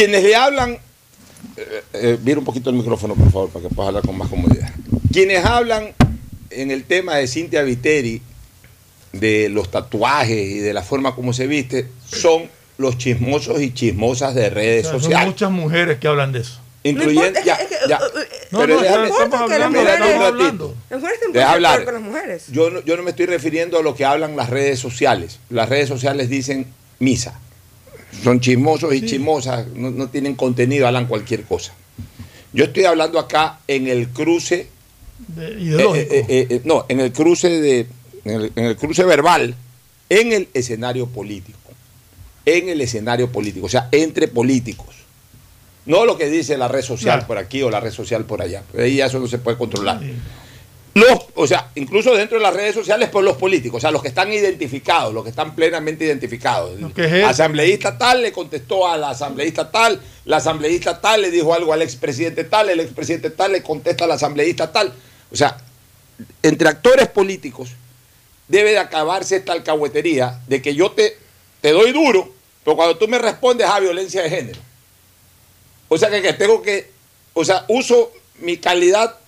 Quienes le hablan, eh, eh, mira un poquito el micrófono, por favor, para que puedas hablar con más comodidad. Quienes hablan en el tema de Cintia Viteri, de los tatuajes y de la forma como se viste, son los chismosos y chismosas de redes
O sea, son
sociales.
muchas mujeres que hablan de eso.
Incluyendo, ya, ya.
eh, eh,
No,
Pero
no,
déjame-
estamos
importa que las
hablando,
mujeres-
estamos hablando.
Hablar.
con las mujeres.
Yo no, yo no me estoy refiriendo a lo que hablan las redes sociales. Las redes sociales dicen misa. Son chismosos y chismosas, no, no tienen contenido, hablan cualquier cosa. Yo estoy hablando acá en el cruce,
De-
eh,
ideológico.
eh, eh, eh, no, en el cruce de, en el, en el cruce verbal, en el escenario político, en el escenario político, o sea, entre políticos. No lo que dice la red social
Claro.
por aquí o la red social por allá. Ahí ya eso no se puede controlar.
Sí.
Los, o sea, incluso dentro de las redes sociales por los políticos, o sea, los que están identificados, los que están plenamente identificados.
es
asambleísta tal le contestó a la asambleísta tal, la asambleísta tal le dijo algo al expresidente tal, el expresidente tal le contesta al asambleísta tal. O sea, entre actores políticos debe de acabarse esta alcahuetería de que yo te, te doy duro, pero cuando tú me respondes a violencia de género. O sea que, que tengo que, o sea, uso mi calidad,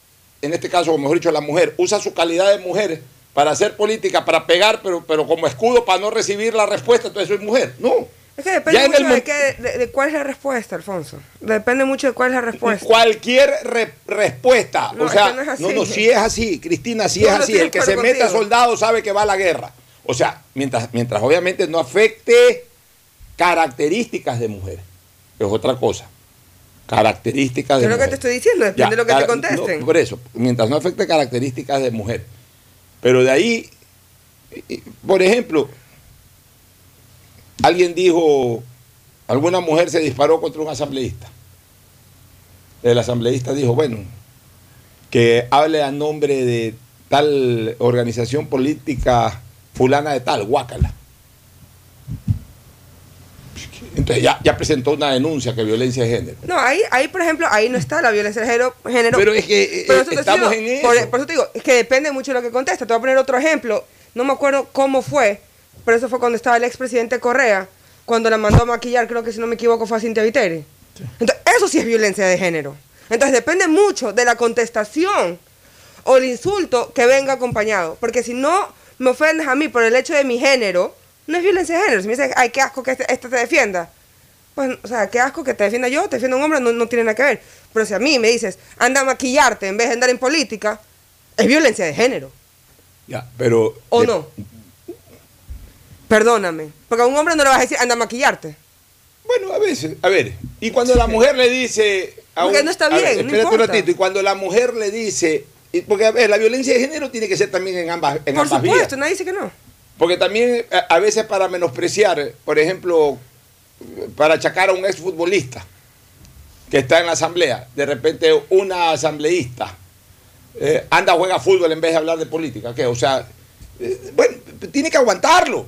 en este caso, o mejor dicho, la mujer, usa su calidad de mujer para hacer política, para pegar, pero, pero como escudo para no recibir la respuesta, entonces soy mujer. No.
Es que depende
Ya
mucho de, qué- de- de cuál es la respuesta, Alfonso. Depende mucho de cuál es la respuesta.
Cualquier re- respuesta,
No,
o sea,
no es así.
no, no, sí es así, Cristina, sí
No,
es así. El que se meta soldado sabe que va a la guerra. O sea, mientras, mientras obviamente no afecte características de mujer, que es otra cosa. Características de
Es lo que te estoy diciendo, depende
Ya,
de lo que te contesten.
no, por eso, mientras no afecte características de mujer. Pero de ahí, por ejemplo, alguien dijo, alguna mujer se disparó contra un asambleísta. El asambleísta dijo, bueno, que hable a nombre de tal organización política fulana de tal, guácala. Entonces ya, ya presentó una denuncia que violencia de género.
No, ahí, ahí, por ejemplo, ahí no está la violencia de género. género.
Pero es que, eh,
Pero eso te
estamos
digo,
en eso.
por eso te digo, es que depende mucho de lo que contesta. Te voy a poner otro ejemplo. No me acuerdo cómo fue, pero eso fue cuando estaba el expresidente Correa, cuando la mandó a maquillar, creo que si no me equivoco fue a Cintia Viteri. Entonces, eso sí es violencia de género. Entonces, depende mucho de la contestación o el insulto que venga acompañado. Porque si no me ofendes a mí por el hecho de mi género, no es violencia de género. Si me dices, ay, qué asco que este, este te defienda. Pues, o sea, qué asco que te defienda yo, te defienda un hombre, no, no tiene nada que ver. Pero si a mí me dices, anda a maquillarte en vez de andar en política, es violencia de género.
Ya, pero
¿O
de-
no? Perdóname. Porque a un hombre no le vas a decir, anda a maquillarte.
Bueno, a veces, a ver, y cuando la mujer le dice... a
Porque
un-
no está
a ver,
bien, no
espérate un ratito, y cuando la mujer le dice... y- Porque, a ver, la violencia de género tiene que ser también en ambas, en
Por
ambas
supuesto,
vías.
nadie dice que no.
Porque también a, a veces para menospreciar, por ejemplo, para achacar a un exfutbolista que está en la asamblea, de repente una asambleísta eh, anda, juega fútbol en vez de hablar de política. ¿qué? O sea, eh, bueno, tiene que aguantarlo.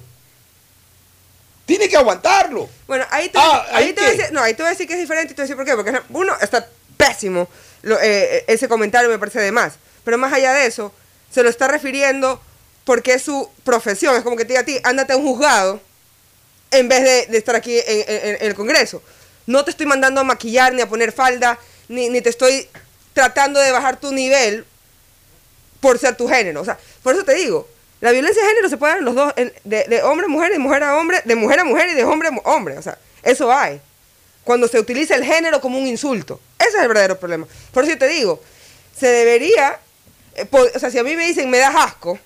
Tiene que aguantarlo.
Bueno, ahí te,
Ah,
ahí
¿ahí
te voy a decir, no, ahí te voy a decir que es diferente y te voy a decir por qué. Porque uno, está pésimo. Lo- eh, ese comentario me parece de más. Pero más allá de eso, se lo está refiriendo porque es su profesión. Es como que te diga a ti, ándate a un juzgado en vez de, estar aquí en, el Congreso. No te estoy mandando a maquillar ni a poner falda, ni, ni te estoy tratando de bajar tu nivel por ser tu género. O sea, por eso te digo, la violencia de género se puede dar en los dos, en- de, de hombre a mujer, de mujer a hombre, de mujer a mujer y de hombre a hombre. O sea, eso hay. Cuando se utiliza el género como un insulto. Ese es el verdadero problema. Por eso te digo, se debería, eh, po- o sea, si a mí me dicen me das asco,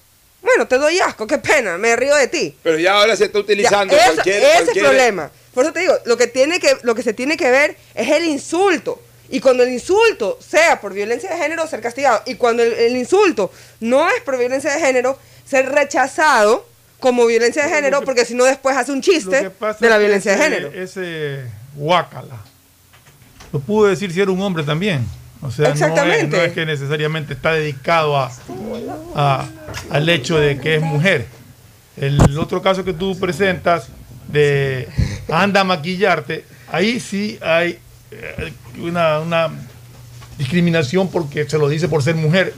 bueno, te doy asco, qué pena, me río de ti.
Pero ya ahora se está
Ya,
utilizando
eso-
cualquier...
ese es el problema. Por eso te digo, lo que, tiene que, lo que se tiene que ver es el insulto. Y cuando el insulto sea por violencia de género, ser castigado. Y cuando el, el insulto no es por violencia de género, ser rechazado como violencia de género, porque si no después hace un chiste de la violencia de género.
Ese guácala. Lo pudo decir si era un hombre también. O sea, no es-
Exactamente.
No, es, que necesariamente está dedicado a, a- al hecho de que es mujer. El otro caso que tú presentas de anda a maquillarte, ahí sí hay eh, una, una discriminación porque se lo dice por ser mujer,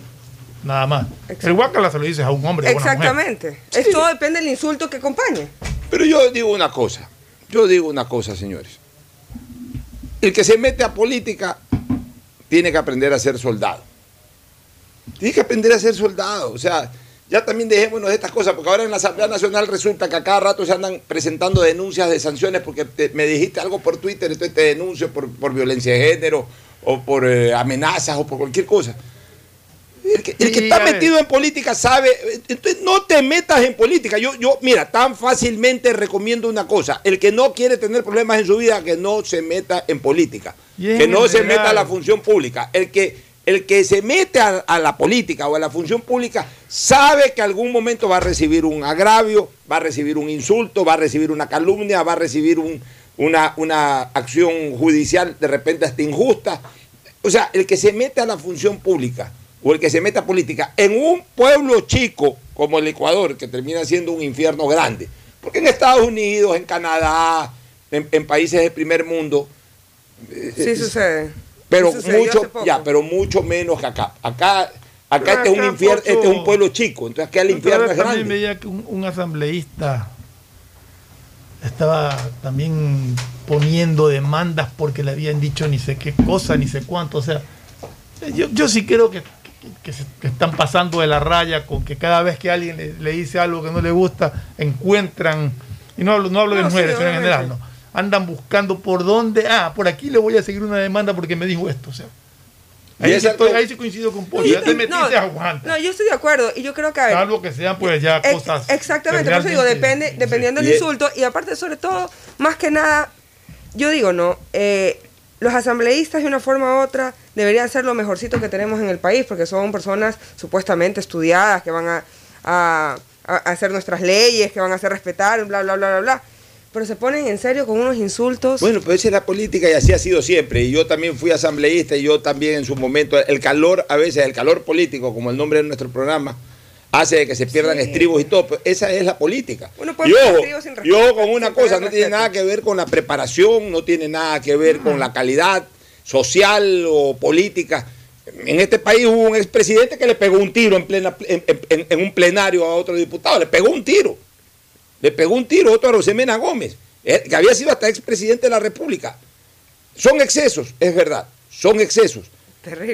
nada más. El guácala se lo dices a un hombre. o a una mujer.
Exactamente. Es todo depende del insulto que acompañe.
Pero yo digo una cosa, yo digo una cosa, señores. El que se mete a política tiene que aprender a ser soldado. Tiene que aprender a ser soldado. O sea, ya también dejémonos de estas cosas, porque ahora en la Asamblea Nacional resulta que a cada rato se andan presentando denuncias de sanciones porque me dijiste algo por Twitter, entonces te denuncio por, por violencia de género o por eh, amenazas o por cualquier cosa. El que, el que
Y,
está metido en política sabe, entonces no te metas en política. Yo, yo, mira, tan fácilmente recomiendo una cosa. El que no quiere tener problemas en su vida, que no se meta en política. Que no se meta a la función pública. El que, el que se mete a, a la política o a la función pública sabe que algún momento va a recibir un agravio, va a recibir un insulto, va a recibir una calumnia, va a recibir un- una, una acción judicial de repente hasta injusta. O sea, el que se mete a la función pública o el que se meta a política en un pueblo chico como el Ecuador, que termina siendo un infierno grande. Porque en Estados Unidos, en Canadá, en, en países del primer mundo, eh,
Sí sucede.
pero
Sí sucedió hace
mucho, ya, pero mucho menos que acá. Acá, acá este es un infierno,
Pocho,
este es un pueblo chico, entonces acá el infierno es
también
grande.
veía que un, un asambleísta estaba también poniendo demandas porque le habían dicho ni sé qué cosa, ni sé cuánto. O sea, yo, yo sí creo que, que- se- que están pasando de la raya con que cada vez que alguien le, le dice algo que no le gusta, encuentran, y no hablo, no hablo de
No, sí,
mujeres, sino en general, ¿no? Andan buscando por dónde, ah, por aquí le voy a seguir una demanda porque me dijo esto. O sea, ahí,
es
sí, estoy- ahí sí coincido con Polo. Ya te metiste a aguanta.
No, yo estoy de acuerdo. Y yo creo que. a ver,
Salvo que sean pues ya
Ex-
cosas.
Exactamente, por eso digo, depende, dependiendo
Y
del insulto. Y aparte, sobre todo, más que nada, yo digo, ¿no? Eh, los asambleístas de una forma u otra deberían ser lo mejorcito que tenemos en el país, porque son personas supuestamente estudiadas, que van a, hacer nuestras leyes, que van a hacer respetar, bla, bla, bla, bla, bla. Pero se ponen en serio con unos insultos.
Bueno, pero esa es la política y así ha sido siempre. Y yo también fui asambleísta y yo también en su momento, el calor, a veces el calor político, como el nombre de nuestro programa, hace de que se pierdan
Sí.
estribos y todo. Pero esa es la política.
Uno puede
Y
poner
ojo,
estribos sin
y
respeto,
ojo con una
sin
cosa, no tiene nada que ver con la preparación, no tiene nada que ver con la calidad social o política. En este país hubo un expresidente que le pegó un tiro en, plena, en, en- en un plenario a otro diputado, le pegó un tiro. Le pegó un tiro otro a Rosemena Gómez, eh, que había sido hasta expresidente de la República. Son excesos, es verdad, son excesos.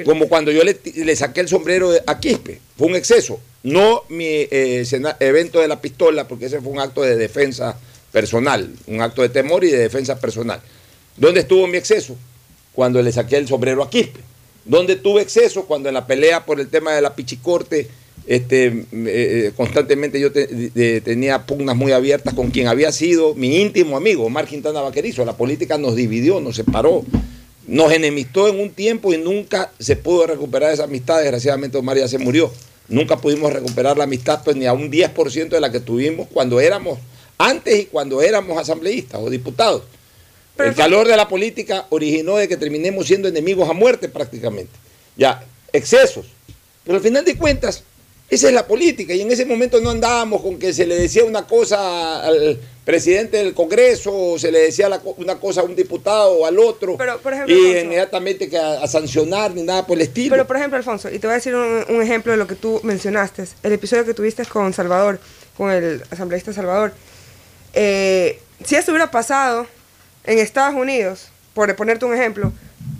Como cuando yo le, saqué el sombrero a Quispe, fue un exceso. No mi eh, evento de la pistola, porque ese fue un acto de defensa personal, un acto de temor y de defensa personal. ¿Dónde estuvo mi exceso? Cuando le saqué el sombrero a Quispe. ¿Dónde tuve exceso? Cuando en la pelea por el tema de la pichicorte, este, eh, constantemente yo tenía pugnas muy abiertas con quien había sido mi íntimo amigo, Omar Quintana Vaquerizo. La política nos dividió, nos separó, nos enemistó en un tiempo y nunca se pudo recuperar esa amistad. Desgraciadamente Omar ya se murió. Nunca pudimos recuperar la amistad pues, ni a un 10% de la que tuvimos cuando éramos, antes y cuando éramos asambleístas o diputados.
Pero
el calor de la política originó de que terminemos siendo enemigos a muerte prácticamente. Ya, excesos. Pero al final de cuentas, esa es la política. Y en ese momento no andábamos con que se le decía una cosa al presidente del Congreso, se le decía la una cosa a un diputado o al otro,
Pero, por ejemplo,
y
Alfonso-
inmediatamente que a, a sancionar ni nada por el estilo.
Pero, por ejemplo, Alfonso, y te voy a decir un, un ejemplo de lo que tú mencionaste. El episodio que tuviste con Salvador, con el asambleísta Salvador. Eh, si eso hubiera pasado en Estados Unidos, por ponerte un ejemplo,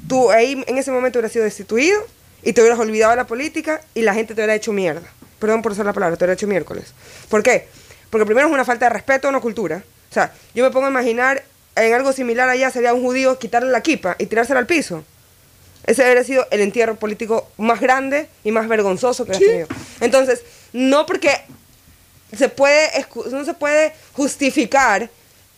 tú ahí en ese momento hubieras sido destituido y te hubieras olvidado de la política y la gente te hubiera hecho mierda. Perdón por usar la palabra, te hubiera hecho miércoles. ¿Por qué? Porque primero es una falta de respeto a una cultura. O sea, yo me pongo a imaginar en algo similar allá sería un judío quitarle la kipa y tirársela al piso. Ese habría sido el entierro político más grande y más vergonzoso que has tenido. Entonces, no porque se puede, no se puede justificar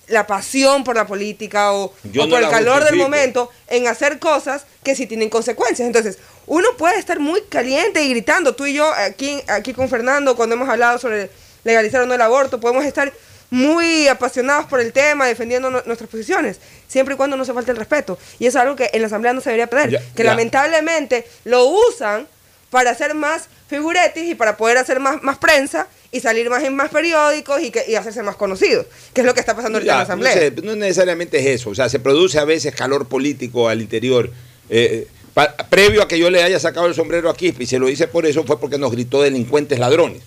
la pasión por la política o, o
no
por el calor del momento en hacer cosas que sí tienen consecuencias. Entonces, uno puede estar muy caliente y gritando. Tú y yo aquí, aquí con Fernando, cuando hemos hablado sobre legalizar o no el aborto, podemos estar muy apasionados por el tema, defendiendo nu- nuestras posiciones, siempre y cuando no se falte el respeto. Y eso es algo que en la Asamblea no se debería perder, que lamentablemente lo usan para hacer más figuretis y para poder hacer más, más prensa y salir más en más periódicos y, que, y hacerse más conocidos, que es lo que está pasando ahorita en la Asamblea.
No, sé, no necesariamente es eso. O sea, se produce a veces calor político al interior. Eh, pa- previo a que yo le haya sacado el sombrero a Quispe, y se lo hice por eso, fue porque nos gritó delincuentes ladrones.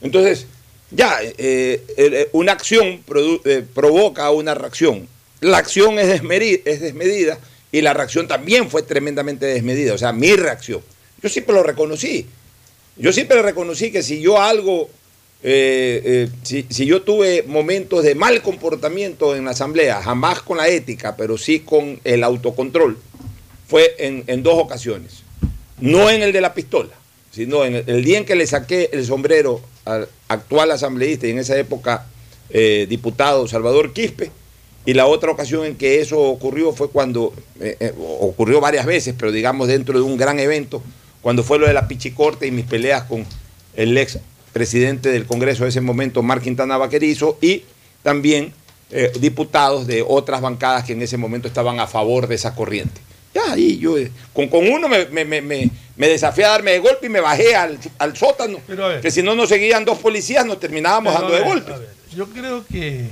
Entonces, ya, eh, eh, una acción eh, provoca una reacción. La acción es, desmedida y la reacción también fue tremendamente desmedida. O sea, mi reacción. Yo siempre lo reconocí. Yo siempre reconocí que si yo algo, eh, eh, si, yo tuve momentos de mal comportamiento en la asamblea, jamás con la ética, pero sí con el autocontrol, fue en dos ocasiones. No en el de la pistola, sino en el, día en que le saqué el sombrero al actual asambleísta y en esa época eh, diputado Salvador Quispe, y la otra ocasión en que eso ocurrió fue cuando, eh, eh, ocurrió varias veces, pero digamos dentro de un gran evento, cuando fue lo de la Pichicorte y mis peleas con el ex presidente del Congreso de ese momento, Mar Quintana Vaquerizo, y también diputados de otras bancadas que en ese momento estaban a favor de esa corriente. Ya, ahí yo, eh, con, con uno me, me- me- me- Me desafié a darme de golpe y me bajé al, al sótano.
Pero a ver.
que si no nos seguían dos policías, nos terminábamos dando de golpe.
Yo creo que.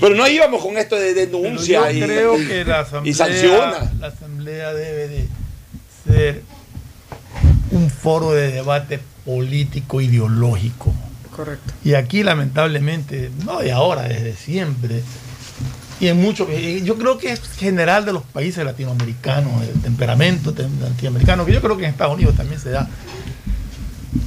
Pero no íbamos con esto de denuncia
yo
y,
creo
y-
que la
y
asamblea,
sanciona.
la asamblea debe de ser un foro de debate político ideológico.
Correcto.
Y aquí lamentablemente, no de ahora, desde siempre, y en muchos, yo creo que es general de los países latinoamericanos, el temperamento tem- latinoamericano, que yo creo que en Estados Unidos también se da,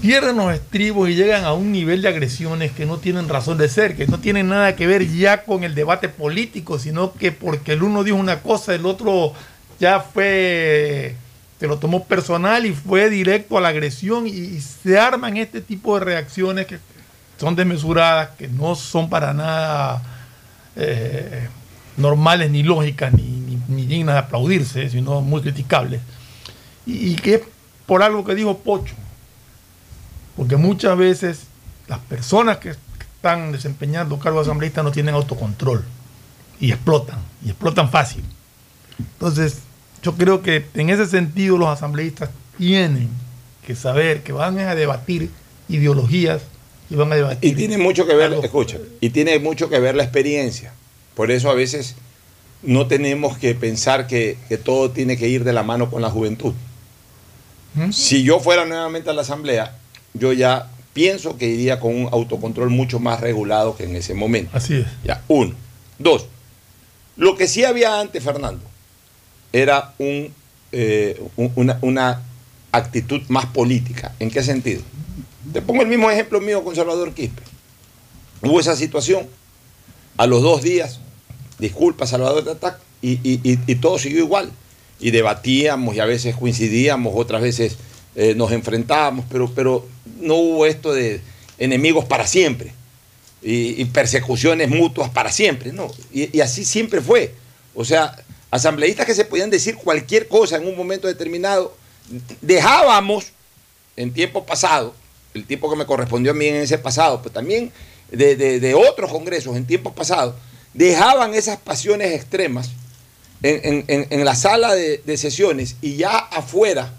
pierden los estribos y llegan a un nivel de agresiones que no tienen razón de ser, que no tienen nada que ver ya con el debate político, sino que porque el uno dijo una cosa, el otro ya fue, se lo tomó personal y fue directo a la agresión y, y se arman este tipo de reacciones que son desmesuradas, que no son para nada eh, normales ni lógicas ni, ni- ni dignas de aplaudirse, sino muy criticables. Y, y que es por algo que dijo Pocho, porque muchas veces las personas que están desempeñando cargos de asambleístas no tienen autocontrol y explotan, y explotan fácil. Entonces, yo creo que en ese sentido los asambleístas tienen que saber que van a debatir ideologías y van a debatir.
Y tiene mucho que ver, escucha, y tiene mucho que ver la experiencia. Por eso a veces no tenemos que pensar que, que todo tiene que ir de la mano con la juventud. Si yo fuera nuevamente a la asamblea, yo ya pienso que iría con un autocontrol mucho más regulado que en ese momento.
Así es.
Ya, uno. Dos. Lo que sí había antes, Fernando, era un, eh, un- una, una actitud más política. ¿En qué sentido? Te pongo el mismo ejemplo mío con Salvador Quispe. Hubo esa situación, a los dos días, disculpa Salvador Tatac, y, y- y- y todo siguió igual. Y debatíamos y a veces coincidíamos, otras veces eh, nos enfrentábamos, pero, pero no hubo esto de enemigos para siempre y, persecuciones mutuas para siempre, ¿no? Y, así siempre fue. O sea, asambleístas que se podían decir cualquier cosa en un momento determinado, dejábamos en tiempo pasado, el tiempo que me correspondió a mí en ese pasado, pero también de, de- de otros congresos en tiempos pasados, dejaban esas pasiones extremas en, en- en- la sala de, de sesiones y ya afuera,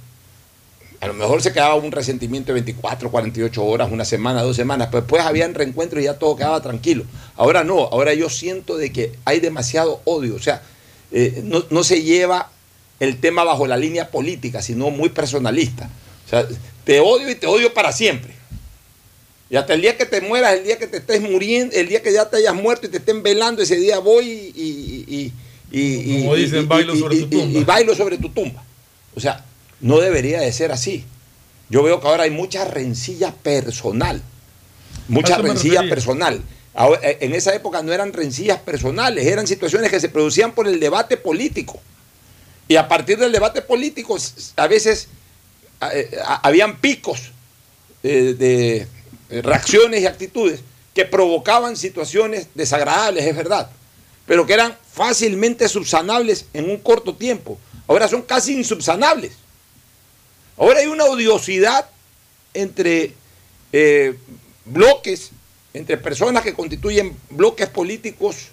a lo mejor se quedaba un resentimiento de 24, 48 horas, una semana, dos semanas, pero después habían reencuentros y ya todo quedaba tranquilo. Ahora no, ahora yo siento de que hay demasiado odio, o sea, eh, no, no se lleva el tema bajo la línea política, sino muy personalista. O sea, te odio y te odio para siempre. Y hasta el día que te mueras, el día que te estés muriendo, el día que ya te hayas muerto y te estén velando, ese día voy y... y- y- y-
Como dicen, bailo sobre tu tumba.
y- bailo sobre tu tumba. O sea, no debería de ser así. Yo veo que ahora hay mucha rencilla personal. Mucha rencilla
refería.
personal. Ahora, eh, en esa época no eran rencillas personales, eran situaciones que se producían por el debate político. Y a partir del debate político, a veces eh, a- habían picos eh, de reacciones y actitudes que provocaban situaciones desagradables, es verdad, pero que eran fácilmente subsanables en un corto tiempo. Ahora son casi insubsanables. Ahora hay una odiosidad entre eh, bloques, entre personas que constituyen bloques políticos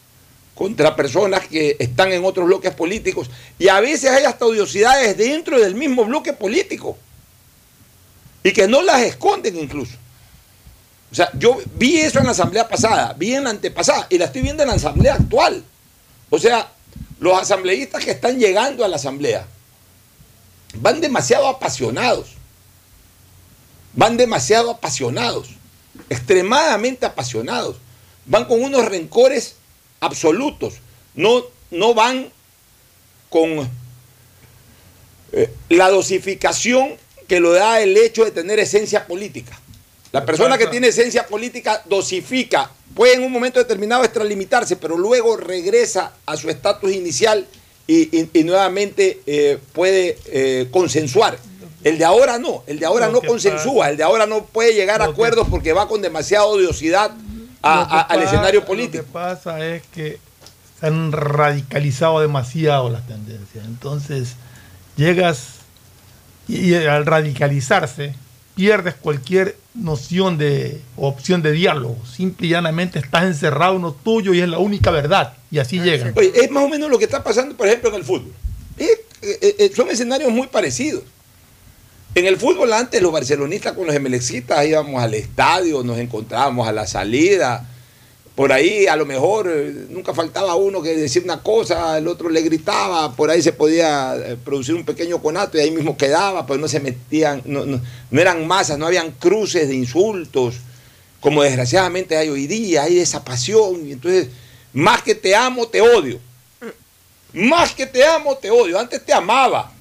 contra personas que están en otros bloques políticos. Y a veces hay hasta odiosidades dentro del mismo bloque político. Y que no las esconden incluso. O sea, yo vi eso en la asamblea pasada, vi en la antepasada y la estoy viendo en la asamblea actual. O sea, los asambleístas que están llegando a la asamblea van demasiado apasionados. Van demasiado apasionados, extremadamente apasionados. Van con unos rencores absolutos. No, no van con eh, la dosificación que lo da el hecho de tener esencia política. La persona que tiene esencia política dosifica, puede en un momento determinado extralimitarse, pero luego regresa a su estatus inicial y, y- y nuevamente eh, puede eh, consensuar. El de ahora no, el de ahora no consensúa, el de ahora no puede llegar a acuerdos porque va con demasiada odiosidad a- a- al escenario político.
Lo que pasa es que se han radicalizado demasiado las tendencias. Entonces, llegas y, y al radicalizarse, pierdes cualquier noción de opción de diálogo. Simple y llanamente estás encerrado en lo tuyo y es la única verdad. Y así llegan.
Oye, es más o menos lo que está pasando, por ejemplo, en el fútbol. Eh, eh, eh, son escenarios muy parecidos. En el fútbol antes los barcelonistas con los emelecitas íbamos al estadio, nos encontrábamos a la salida. Por ahí a lo mejor eh, nunca faltaba uno que decía una cosa, el otro le gritaba, por ahí se podía eh, producir un pequeño conato y ahí mismo quedaba, pero no se metían, no, no- no eran masas, no habían cruces de insultos, como desgraciadamente hay hoy día, hay esa pasión, y entonces más que te amo, te odio. Más que te amo, te odio. Antes te amaba.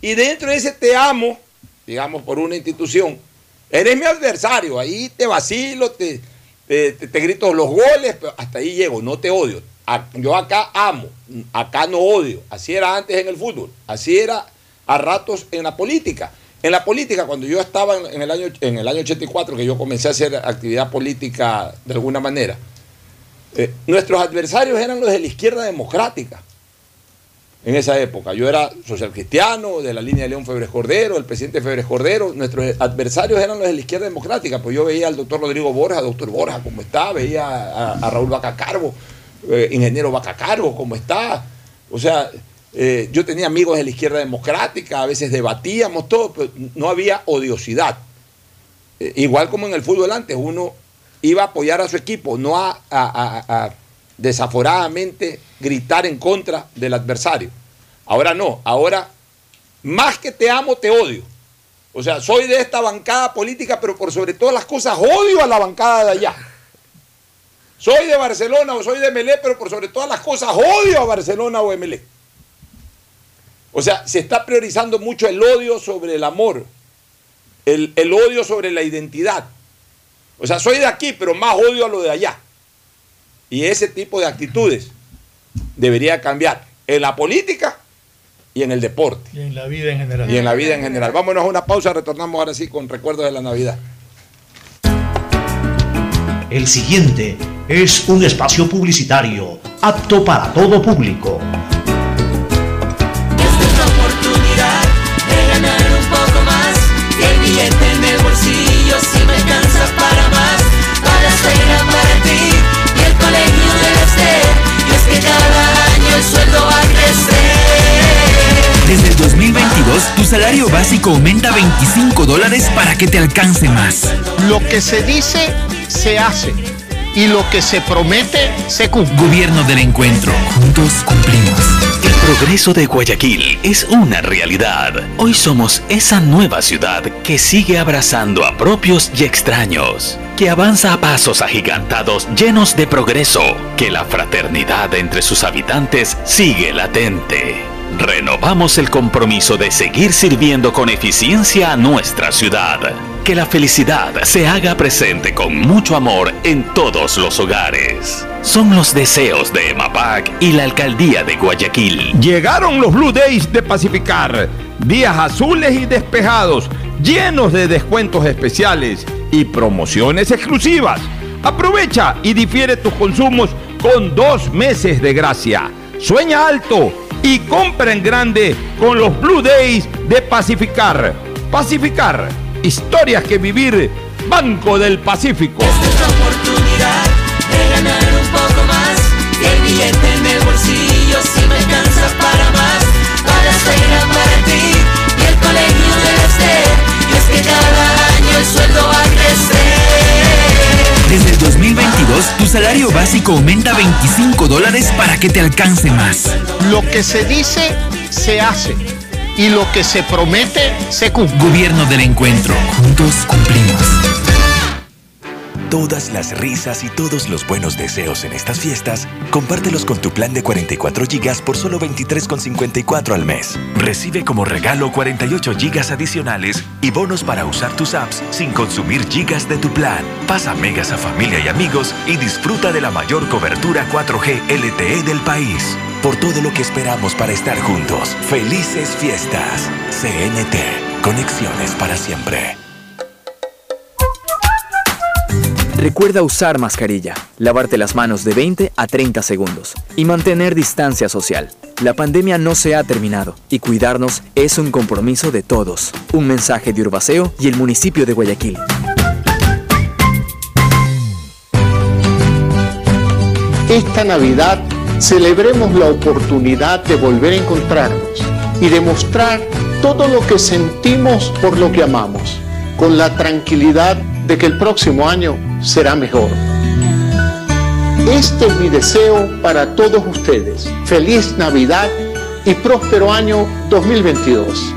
Y dentro de ese te amo, digamos por una institución, eres mi adversario. Ahí te vacilo, te, te, te- grito los goles, pero hasta ahí llego, no te odio. Yo acá amo, acá no odio. Así era antes en el fútbol, así era a ratos en la política. En la política, cuando yo estaba en, en el año, en el año 84, que yo comencé a hacer actividad política de alguna manera, eh, nuestros adversarios eran los de la izquierda democrática en esa época. Yo era social cristiano, de la línea de León Febres Cordero, el presidente Febres Cordero. Nuestros adversarios eran los de la izquierda democrática. Pues yo veía al doctor Rodrigo Borja, doctor Borja, cómo está, veía a, Raúl Bacacarbo, eh, ingeniero Bacacarbo, cómo está. O sea, eh, yo tenía amigos de la izquierda democrática, a veces debatíamos todo, pero no había odiosidad. Eh, igual como en el fútbol antes, uno iba a apoyar a su equipo, no a- a- a desaforadamente gritar en contra del adversario. Ahora no, ahora más que te amo, te odio. O sea, soy de esta bancada política, pero por sobre todas las cosas odio a la bancada de allá. Soy de Barcelona o soy de Melé, pero por sobre todas las cosas odio a Barcelona o Melé. O sea, se está priorizando mucho el odio sobre el amor, el, el odio sobre la identidad. O sea, soy de aquí, pero más odio a lo de allá. Y ese tipo de actitudes debería cambiar en la política y en el deporte.
Y en la vida en general.
Y en la vida en general. Vámonos a una pausa, retornamos ahora sí con recuerdos de la Navidad.
El siguiente es un espacio publicitario apto para todo público.
A crecer
Desde el 2022, tu salario básico aumenta 25 dólares para que te alcance más.
Lo que se dice, se hace. Y lo que se promete, se cumple.
Gobierno del encuentro. Juntos cumplimos.
El progreso de Guayaquil es una realidad. Hoy somos esa nueva ciudad que sigue abrazando a propios y extraños, que avanza a pasos agigantados llenos de progreso, que la fraternidad entre sus habitantes sigue latente. Renovamos el compromiso de seguir sirviendo con eficiencia a nuestra ciudad. Que la felicidad se haga presente con mucho amor en todos los hogares. Son los deseos de EMAPAC y la Alcaldía de Guayaquil.
Llegaron los Blue Days de Pacificar. Días azules y despejados, llenos de descuentos especiales y promociones exclusivas. Aprovecha y difiere tus consumos con dos meses de gracia. Sueña alto y compra en grande con los Blue Days de Pacificar. Pacificar, historias que vivir. Banco del Pacífico.
oportunidad de ganar un poco más el billete en bolsillo si me para más para la para ti y es que cada año el sueldo va a crecer
Desde el 2022, tu salario básico aumenta 25 dólares para que te alcance más.
Lo que se dice, se hace. Y lo que se promete, se cumple.
Gobierno del encuentro. Juntos cumplimos.
Todas las risas y todos los buenos deseos en estas fiestas, compártelos con tu plan de 44 GB por solo 23,54 al mes. Recibe como regalo 48 GB adicionales y bonos para usar tus apps sin consumir gigas de tu plan. Pasa megas a familia y amigos y disfruta de la mayor cobertura 4G LTE del país. Por todo lo que esperamos para estar juntos. Felices fiestas. CNT. Conexiones para siempre.
Recuerda usar mascarilla, lavarte las manos de 20 a 30 segundos y mantener distancia social. La pandemia no se ha terminado y cuidarnos es un compromiso de todos. Un mensaje de Urbaceo y el municipio de Guayaquil.
Esta Navidad celebremos la oportunidad de volver a encontrarnos y demostrar todo lo que sentimos por lo que amamos, con la tranquilidad de que el próximo año será mejor. Este es mi deseo para todos ustedes. Feliz Navidad y próspero año 2022.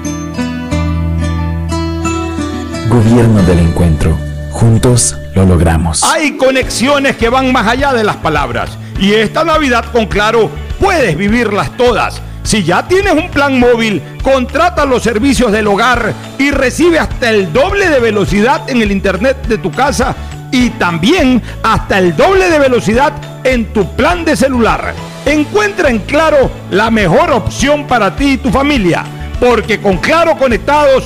Gobierno del Encuentro. Juntos lo logramos.
Hay conexiones que van más allá de las palabras. Y esta Navidad con Claro puedes vivirlas todas. Si ya tienes un plan móvil, contrata los servicios del hogar y recibe hasta el doble de velocidad en el internet de tu casa y también hasta el doble de velocidad en tu plan de celular. Encuentra en Claro la mejor opción para ti y tu familia, porque con Claro conectados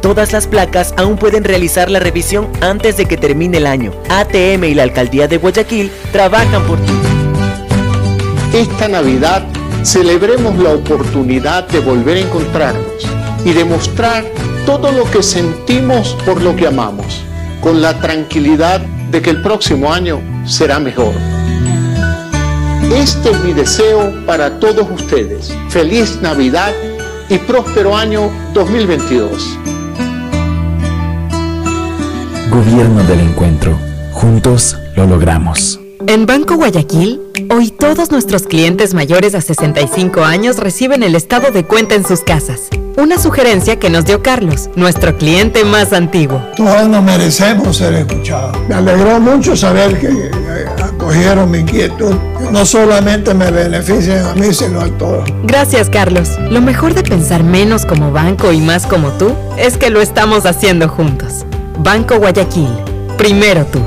Todas las placas aún pueden realizar la revisión antes de que termine el año. ATM y la Alcaldía de Guayaquil trabajan por ti.
Esta Navidad celebremos la oportunidad de volver a encontrarnos y demostrar todo lo que sentimos por lo que amamos, con la tranquilidad de que el próximo año será mejor. Este es mi deseo para todos ustedes. Feliz Navidad y próspero año 2022.
Gobierno del Encuentro. Juntos lo logramos.
En Banco Guayaquil, hoy todos nuestros clientes mayores a 65 años reciben el estado de cuenta en sus casas. Una sugerencia que nos dio Carlos, nuestro cliente más antiguo.
Todos nos merecemos ser escuchados. Me alegró mucho saber que eh, acogieron mi inquietud. No solamente me benefician a mí, sino a todos.
Gracias, Carlos. Lo mejor de pensar menos como banco y más como tú es que lo estamos haciendo juntos. Banco Guayaquil. Primero tú.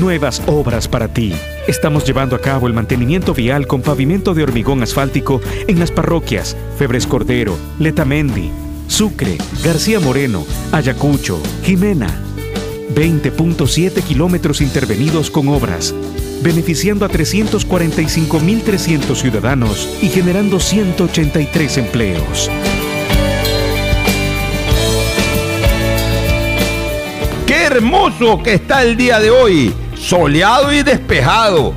Nuevas obras para ti. Estamos llevando a cabo el mantenimiento vial con pavimento de hormigón asfáltico en las parroquias Febres Cordero, Letamendi, Sucre, García Moreno, Ayacucho, Jimena. 20.7 kilómetros intervenidos con obras, beneficiando a 345.300 ciudadanos y generando 183 empleos.
Qué hermoso que está el día de hoy, soleado y despejado.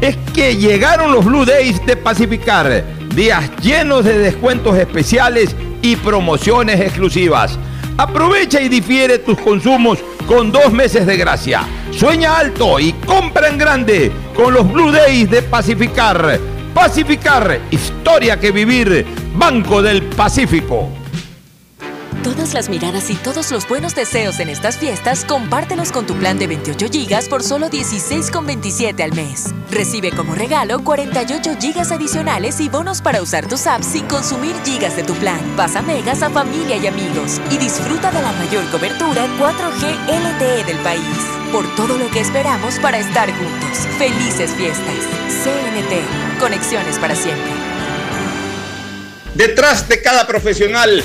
Es que llegaron los Blue Days de Pacificar, días llenos de descuentos especiales y promociones exclusivas. Aprovecha y difiere tus consumos con dos meses de gracia. Sueña alto y compra en grande con los Blue Days de Pacificar. Pacificar, historia que vivir, Banco del Pacífico.
Todas las miradas y todos los buenos deseos en estas fiestas, compártelos con tu plan de 28 GB por solo 16,27 al mes. Recibe como regalo 48 GB adicionales y bonos para usar tus apps sin consumir gigas de tu plan. Pasa megas a familia y amigos y disfruta de la mayor cobertura 4G LTE del país. Por todo lo que esperamos para estar juntos. Felices fiestas. CNT. Conexiones para siempre.
Detrás de cada profesional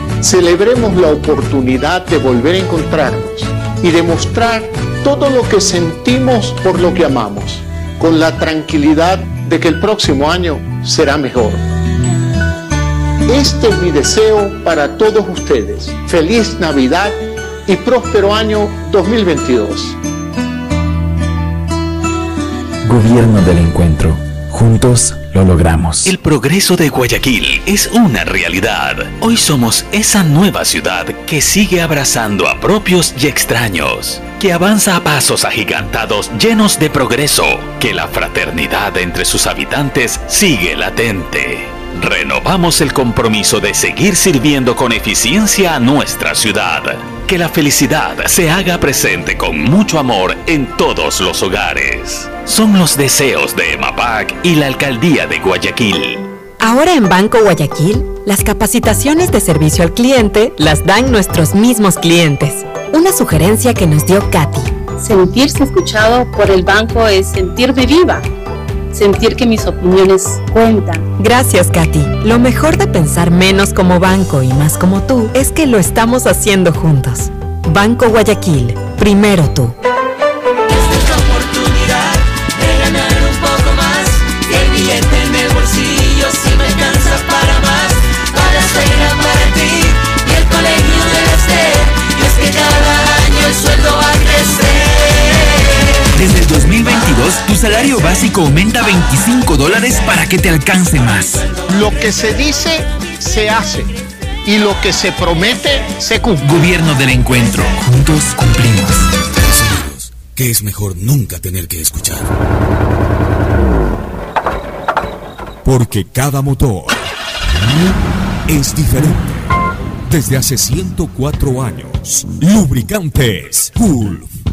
celebremos la oportunidad de volver a encontrarnos y demostrar todo lo que sentimos por lo que amamos, con la tranquilidad de que el próximo año será mejor. Este es mi deseo para todos ustedes. Feliz Navidad y próspero año 2022.
Gobierno del Encuentro. Juntos lo logramos.
El progreso de Guayaquil es una realidad. Hoy somos esa nueva ciudad que sigue abrazando a propios y extraños, que avanza a pasos agigantados llenos de progreso, que la fraternidad entre sus habitantes sigue latente. Renovamos el compromiso de seguir sirviendo con eficiencia a nuestra ciudad. Que la felicidad se haga presente con mucho amor en todos los hogares. Son los deseos de EMAPAC y la Alcaldía de Guayaquil.
Ahora en Banco Guayaquil, las capacitaciones de servicio al cliente las dan nuestros mismos clientes. Una sugerencia que nos dio Katy.
Sentirse escuchado por el banco es sentirme viva, sentir que mis opiniones cuentan.
Gracias, Katy. Lo mejor de pensar menos como banco y más como tú es que lo estamos haciendo juntos. Banco Guayaquil, primero tú.
oportunidad de ganar un poco más y el billete en el bolsillo si me alcanza para más para la escuela para ti y el colegio de usted y es que cada año el sueldo va a crecer
Desde el 2022, tu salario básico aumenta 25 dólares para que te alcance más.
Lo que se dice, se hace. Y lo que se promete, se cumple.
Gobierno del encuentro. Juntos cumplimos.
que es mejor nunca tener que escuchar. Porque cada motor es diferente. Desde hace 104 años, Lubricantes Gulf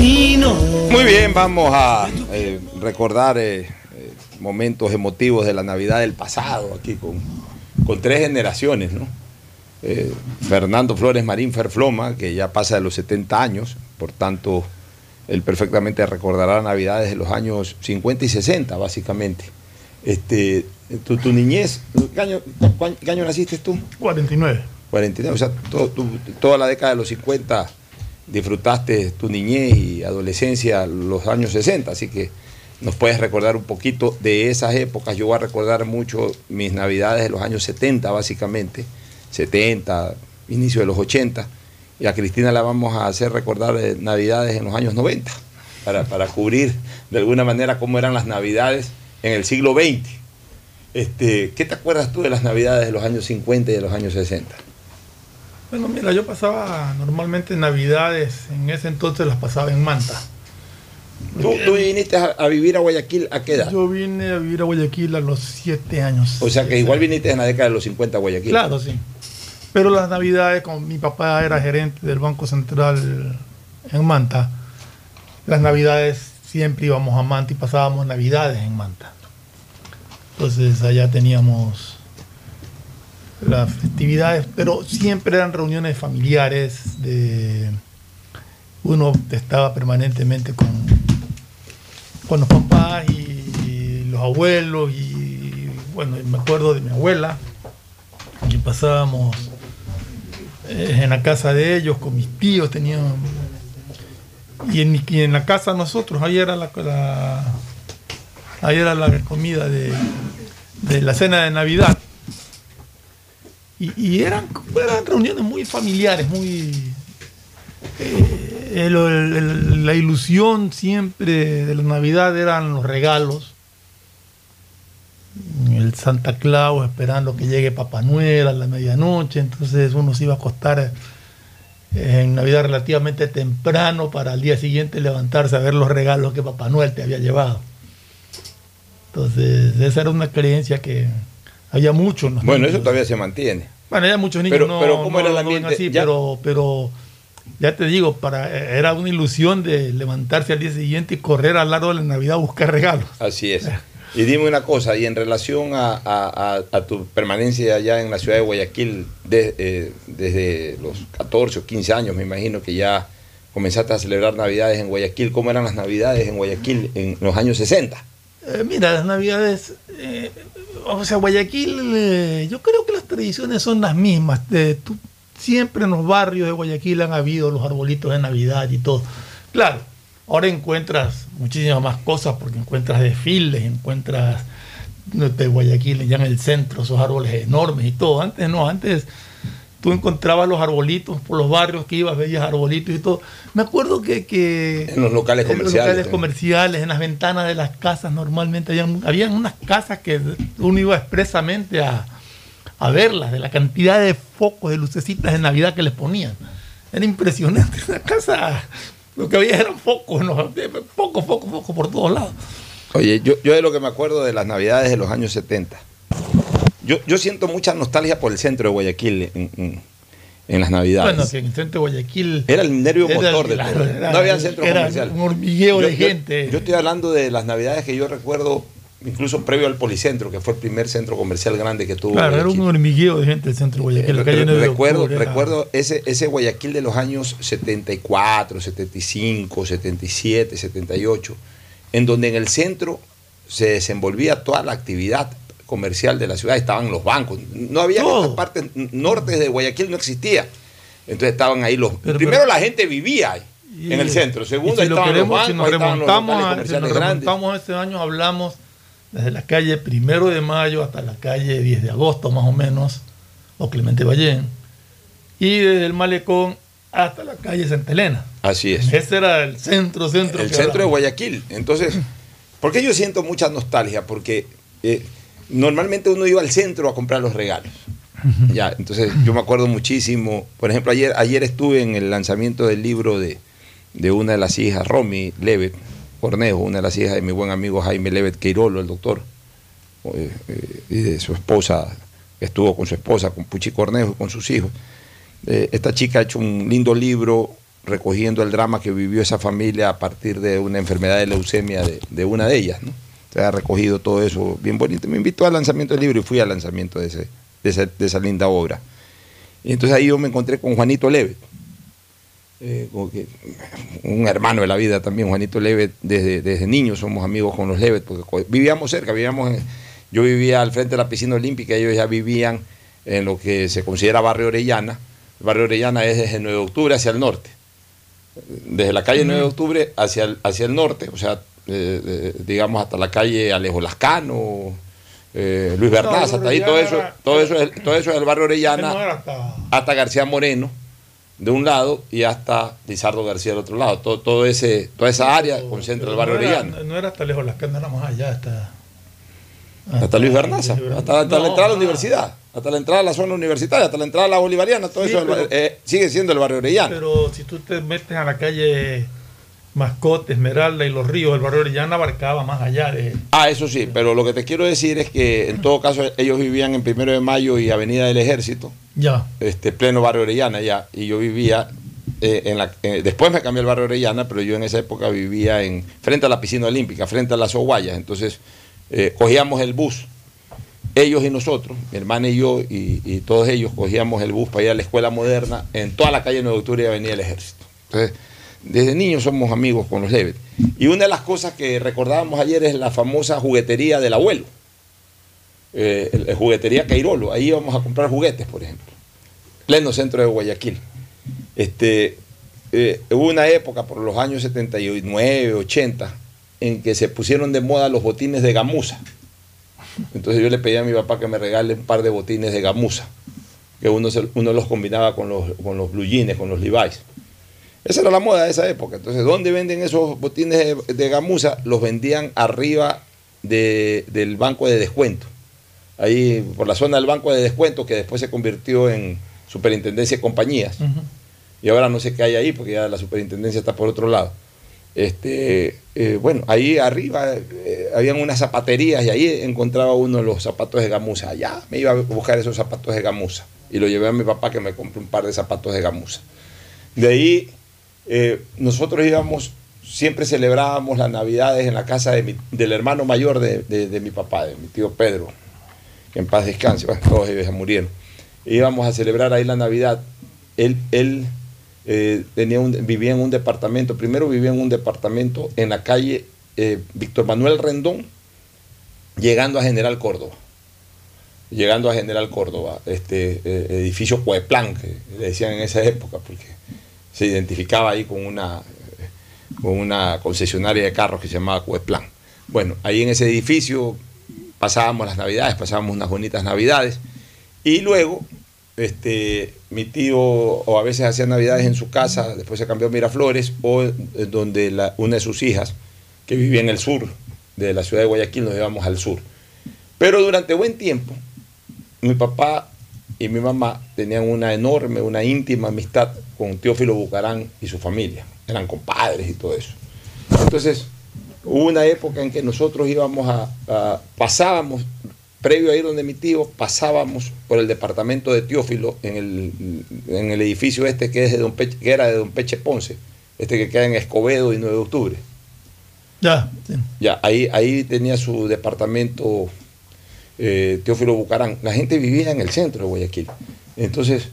Camino
Muy bien, vamos a eh, recordar eh, eh, momentos emotivos de la Navidad del pasado, aquí con, con tres generaciones, ¿no? Eh, Fernando Flores Marín Ferfloma, que ya pasa de los 70 años, por tanto, él perfectamente recordará Navidades de los años 50 y 60, básicamente. Este, tu, tu niñez, ¿qué año, qué año naciste tú?
49.
49, o sea, to- tu- toda la década de los 50 disfrutaste tu niñez y adolescencia los años 60, así que nos puedes recordar un poquito de esas épocas. Yo voy a recordar mucho mis navidades de los años 70, básicamente, 70, inicio de los 80, y a Cristina la vamos a hacer recordar eh, navidades en los años 90, para, para cubrir de alguna manera cómo eran las navidades en el siglo XX. Este, ¿Qué te acuerdas tú de las navidades de los años 50 y de los años 60?
Bueno, mira, yo pasaba normalmente navidades, en ese entonces las pasaba en Manta.
¿Tú, tú viniste a, a vivir a Guayaquil a qué edad?
Yo vine a vivir a Guayaquil a los siete años.
O sea que igual viniste en la década de los 50 a Guayaquil.
Claro, sí. Pero las navidades, como mi papá era gerente del Banco Central en Manta, las navidades siempre íbamos a Manta y pasábamos navidades en Manta. Entonces allá teníamos las festividades, pero siempre eran reuniones familiares de uno estaba permanentemente con, con los papás y, los abuelos y bueno, me acuerdo de mi abuela y pasábamos eh, en la casa de ellos con mis tíos tenían y en, y en la casa nosotros ahí era la, la- ahí era la comida de, de la cena de navidad y, y eran, eran reuniones muy familiares muy eh, la ilusión siempre de la navidad eran los regalos el Santa Claus esperando que llegue Papá Noel a la medianoche, entonces uno se iba a acostar eh, en Navidad relativamente temprano para al día siguiente levantarse a ver los regalos que Papá Noel te había llevado. Entonces, esa era una creencia que había muchos.
Bueno,
niños.
eso todavía se mantiene.
Bueno, ya muchos niños
Pero-
no,
pero ¿cómo
no-
era el
no
ambiente?
así,
Ya-
pero, pero ya te digo, para, era una ilusión de levantarse al día siguiente y correr al largo de la Navidad a buscar regalos.
Así es. Y dime una cosa, y en relación a, a- a- a tu permanencia allá en la ciudad de Guayaquil, de- eh, desde los 14 o 15 años, me imagino que ya comenzaste a celebrar Navidades en Guayaquil. ¿Cómo eran las Navidades en Guayaquil en los años 60?
Eh, mira, las navidades, eh, o sea, Guayaquil, eh, yo creo que las tradiciones son las mismas. Tú- siempre en los barrios de Guayaquil han habido los arbolitos de Navidad y todo. Claro, ahora encuentras muchísimas más cosas porque encuentras desfiles, encuentras de Guayaquil ya en el centro, esos árboles enormes y todo. Antes no, antes tú encontrabas los arbolitos por los barrios que ibas, veías arbolitos y todo. Me acuerdo que... que
En los locales
en los
comerciales.
locales comerciales, en las ventanas de las casas normalmente habían, habían unas casas que uno iba expresamente a, a verlas, de la cantidad de focos, de lucecitas de Navidad que les ponían. Era impresionante. *laughs* La casa, lo que había eran focos, ¿no? focos, focos, focos por todos lados.
Oye, yo, yo de lo que me acuerdo de las Navidades de los años 70. Yo, yo siento mucha nostalgia por el centro de Guayaquil en, en- en las Navidades.
Bueno, que en el centro de Guayaquil.
Era el nervio
Era
motor
el-
de
claro,
todo.
era-
No había centro
era
comercial.
un hormigueo
Yo-
de
yo-
gente.
Yo estoy hablando de las Navidades que yo recuerdo, incluso previo al Policentro, que fue el primer centro comercial grande que tuvo.
Claro, era un hormigueo de gente el centro de Guayaquil. la
Re-
calle 9 de
recuerdo,
era-
recuerdo ese, ese Guayaquil de los años 74, 75, 77, 78, en donde en el centro se desenvolvía toda la actividad comercial de la ciudad, estaban los bancos, no había en estas partes nortes de Guayaquil, no existía. Entonces estaban ahí los... primero
pero-
la gente vivía ahí,
Y-
en el centro, segundo
si
ahí estaban los
queremos,
bancos,
si nos
ahí los
remontamos, a, si nos remontamos a este año, hablamos desde la calle Primero de Mayo hasta la calle 10 de agosto, más o menos, o Clemente Ballén, y desde el Malecón hasta la calle Santa Elena.
Así es.
Ese era el centro, centro.
el centro de
hablamos.
Guayaquil. Entonces, ¿por qué yo siento mucha nostalgia? Porque eh, normalmente uno iba al centro a comprar los regalos. Ya, entonces yo me acuerdo muchísimo. Por ejemplo, ayer, ayer estuve en el lanzamiento del libro de, de una de las hijas, Romy Levet Cornejo, una de las hijas de mi buen amigo Jaime Levet Queirolo, el doctor, eh, eh, y de su esposa, que estuvo con su esposa, con Puchi Cornejo y con sus hijos. Eh, esta chica ha hecho un lindo libro recogiendo el drama que vivió esa familia a partir de una enfermedad de leucemia de, de una de ellas. ¿no? Ha recogido todo eso bien bonito. Me invitó al lanzamiento del libro y fui al lanzamiento de, ese, de, esa, linda obra. Y entonces ahí yo me encontré con Juanito Levet, eh, un hermano de la vida también, Juanito Levet, desde, desde niños somos amigos con los Levet, porque vivíamos cerca, vivíamos yo vivía al frente de la piscina olímpica, ellos ya vivían en lo que se considera barrio Orellana. El barrio Orellana es desde 9 de octubre hacia el norte. Desde la calle 9 de octubre hacia el, hacia el norte, o sea, eh, eh, digamos hasta la calle Alejo Lascano, eh, Luis Bernaz, hasta ahí, todo eso, todo eso, es, todo eso es el barrio Orellana
hasta-
García Moreno de un lado y hasta Lizardo García del otro lado. Todo, todo ese, toda esa área concentra el barrio
no era,
Orellana.
no era hasta lejos, las era más allá, hasta.
Hasta Luis Bernaza, hasta, hasta la entrada a la universidad, hasta la entrada a la zona universitaria, hasta la entrada a la bolivariana, todo
Sí,
eso
pero-
eh, sigue siendo el barrio Orellana.
Pero si tú te metes a la calle Mascote, Esmeralda y Los Ríos, el barrio Orellana abarcaba más allá de.
Ah, eso sí, pero lo que te quiero decir es que en todo caso ellos vivían en Primero de Mayo y Avenida del Ejército,
Ya.
este pleno barrio Orellana ya, y yo vivía eh, en la, eh, después me cambié al barrio Orellana, pero yo en esa época vivía en frente a la piscina olímpica, frente a las Oguayas, entonces eh, cogíamos el bus, ellos y nosotros, mi hermana y yo y, y todos ellos cogíamos el bus para ir a la escuela moderna en toda la calle 9 de octubre y Avenida del Ejército. Entonces, desde niños somos amigos con los Levet. Y una de las cosas que recordábamos ayer es la famosa juguetería del abuelo. Eh, el juguetería Cairolo. Ahí íbamos a comprar juguetes, por ejemplo. Pleno centro de Guayaquil. Este, eh, hubo una época, por los años 79, 80, en que se pusieron de moda los botines de gamuza. Entonces yo le pedí a mi papá que me regale un par de botines de gamuza, que uno, uno los combinaba con los, con los blue jeans, con los Levi's. Esa era la moda de esa época. Entonces, ¿dónde venden esos botines de, de gamuza? Los vendían arriba de- del banco de descuento. Ahí, por la zona del banco de descuento, que después se convirtió en superintendencia de compañías. Y ahora no sé qué hay ahí, porque ya la superintendencia está por otro lado. Este, eh, bueno, ahí arriba eh, habían unas zapaterías y ahí encontraba uno los zapatos de gamuza. Allá me iba a buscar esos zapatos de gamuza. Y lo llevé a mi papá que me compró un par de zapatos de gamuza. De ahí eh, nosotros íbamos siempre celebrábamos las navidades en la casa del hermano mayor de, mi papá, de mi tío Pedro, que en paz descanse, bueno, todos ellos ya murieron. Íbamos a celebrar ahí la Navidad. Él, eh, vivía en un departamento, primero vivía en un departamento en la calle eh, Víctor Manuel Rendón, llegando a General Córdoba. Llegando a General Córdoba, este eh, edificio Cueplan, que le decían en esa época, porque se identificaba ahí con una, con una concesionaria de carros que se llamaba Cueplan. Bueno, ahí en ese edificio pasábamos las navidades, pasábamos unas bonitas navidades. Y luego, este, mi tío, o a veces hacía navidades en su casa, después se cambió a Miraflores, o donde una de sus hijas, que vivía en el sur de la ciudad de Guayaquil, nos íbamos al sur. Pero durante buen tiempo, mi papá y mi mamá tenían una enorme, una íntima amistad con Teófilo Bucarán y su familia. Eran compadres y todo eso. Entonces, hubo una época en que nosotros íbamos a, a- pasábamos, previo a ir donde mi tío, pasábamos por el departamento de Teófilo en el, en el edificio este que, es de don Peche- que era de don Peche Ponce, este que queda en Escobedo y 9 de octubre.
Ya, sí.
Ya, ahí, ahí tenía su departamento eh, Teófilo Bucarán. La gente vivía en el centro de Guayaquil. Entonces,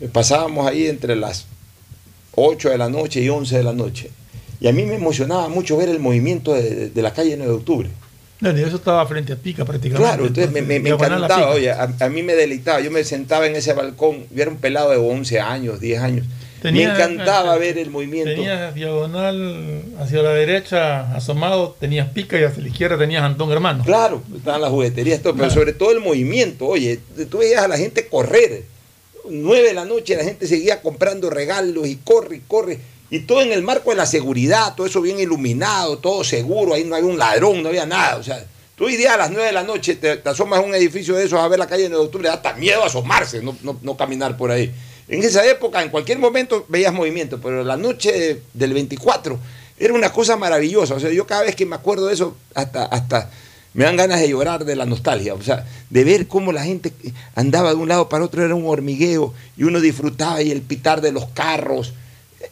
eh, pasábamos ahí entre las 8 de la noche y 11 de la noche. Y a mí me emocionaba mucho ver el movimiento de, de- la calle 9 de octubre.
No, y eso estaba frente a Pica prácticamente.
Claro, entonces me, me- me
a
encantaba, oye, a, a mí me deleitaba. Yo me sentaba en ese balcón, yo era un pelado de 11 años, 10 años.
Tenía-
me encantaba ver el movimiento.
Tenías diagonal hacia la derecha, asomado, tenías Pica y hacia la izquierda tenías Antón Hermano.
Claro, estaban las jugueterías, todo, pero sobre todo el movimiento. Oye, tú veías a la gente correr. Nueve de la noche la gente seguía comprando regalos y corre y corre. Y todo en el marco de la seguridad, todo eso bien iluminado, todo seguro. Ahí no había un ladrón, no había nada. O sea, tú hoy día a las nueve de la noche te, te asomas a un edificio de esos a ver la calle 9 de octubre, da hasta miedo asomarse, no, no- no caminar por ahí. En esa época, en cualquier momento veías movimiento, pero la noche del 24 era una cosa maravillosa. O sea, yo cada vez que me acuerdo de eso, hasta, hasta me dan ganas de llorar de la nostalgia. O sea, de ver cómo la gente andaba de un lado para otro, era un hormigueo, y uno disfrutaba y el pitar de los carros.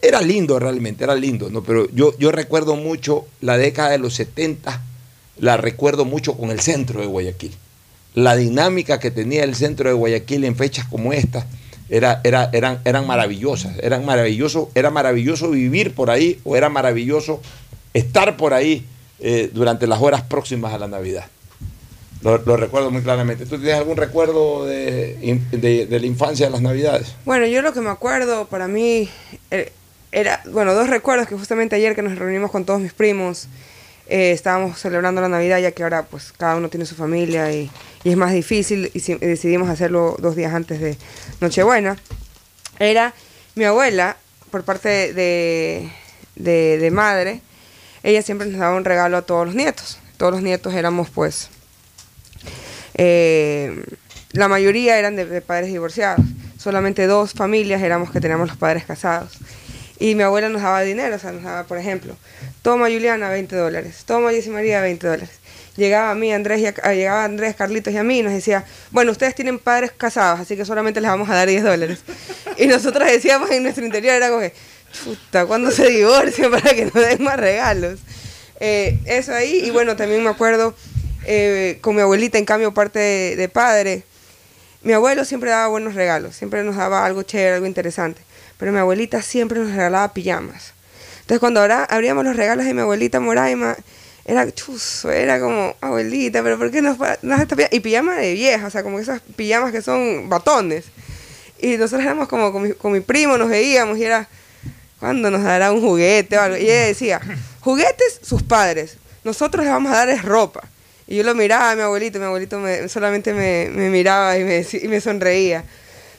Era lindo realmente, era lindo, ¿no? Pero yo, yo recuerdo mucho la década de los 70, la recuerdo mucho con el centro de Guayaquil. La dinámica que tenía el centro de Guayaquil en fechas como esta era, era, eran, eran maravillosas. Eran maravilloso, era maravilloso vivir por ahí o era maravilloso estar por ahí eh, durante las horas próximas a la Navidad. Lo, lo recuerdo muy claramente. ¿Tú tienes algún recuerdo de, de- de la infancia de las Navidades?
Bueno, yo lo que me acuerdo para mí eh, era, bueno, dos recuerdos que justamente ayer que nos reunimos con todos mis primos, eh, estábamos celebrando la Navidad ya que ahora pues cada uno tiene su familia y, y es más difícil y, si- decidimos hacerlo dos días antes de Nochebuena. Era mi abuela, por parte de, de, de madre, ella siempre nos daba un regalo a todos los nietos. Todos los nietos éramos pues eh, la mayoría eran de, de padres divorciados. Solamente dos familias éramos que teníamos los padres casados. Y mi abuela nos daba dinero, o sea, nos daba, por ejemplo, toma Juliana 20 dólares, toma Jessy María 20 dólares. Llegaba a mí, Andrés, y a- llegaba Andrés, Carlitos y a mí y nos decía, bueno, ustedes tienen padres casados, así que solamente les vamos a dar 10 dólares. *laughs* Y nosotros decíamos en nuestro interior, era como que, chuta, ¿cuándo se divorcian *laughs* para que nos den más regalos? Eh, eso ahí, y bueno, también me acuerdo eh, con mi abuelita, en cambio, parte de, de padre, mi abuelo siempre daba buenos regalos, siempre nos daba algo chévere, algo interesante, pero mi abuelita siempre nos regalaba pijamas. Entonces cuando ahora abríamos los regalos de mi abuelita Moraima, era chuzo, era como, abuelita, pero ¿por qué nos nos esta pijama? Y pijama de vieja, o sea, como esas pijamas que son batones. Y nosotros éramos como con mi, primo, nos veíamos y era, ¿cuándo nos dará un juguete o algo? Y ella decía, juguetes sus padres, nosotros les vamos a dar es ropa. Y yo lo miraba a mi abuelito, mi abuelito me- solamente me, miraba y me, y me sonreía.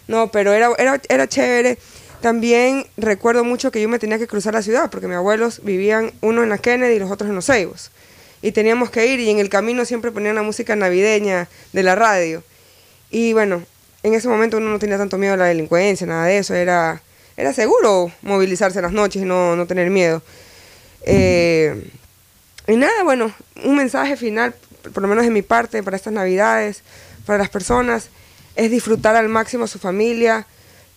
No, pero era, era, era chévere. También recuerdo mucho que yo me tenía que cruzar la ciudad porque mis abuelos vivían uno en la Kennedy y los otros en los Ceibos. Y teníamos que ir y en el camino siempre ponían la música navideña de la radio. Y bueno, en ese momento uno no tenía tanto miedo a la delincuencia, nada de eso. Era, era seguro movilizarse en las noches y no, no tener miedo. Eh, y nada, bueno, un mensaje final, por lo menos de mi parte, para estas navidades, para las personas, es disfrutar al máximo a su familia,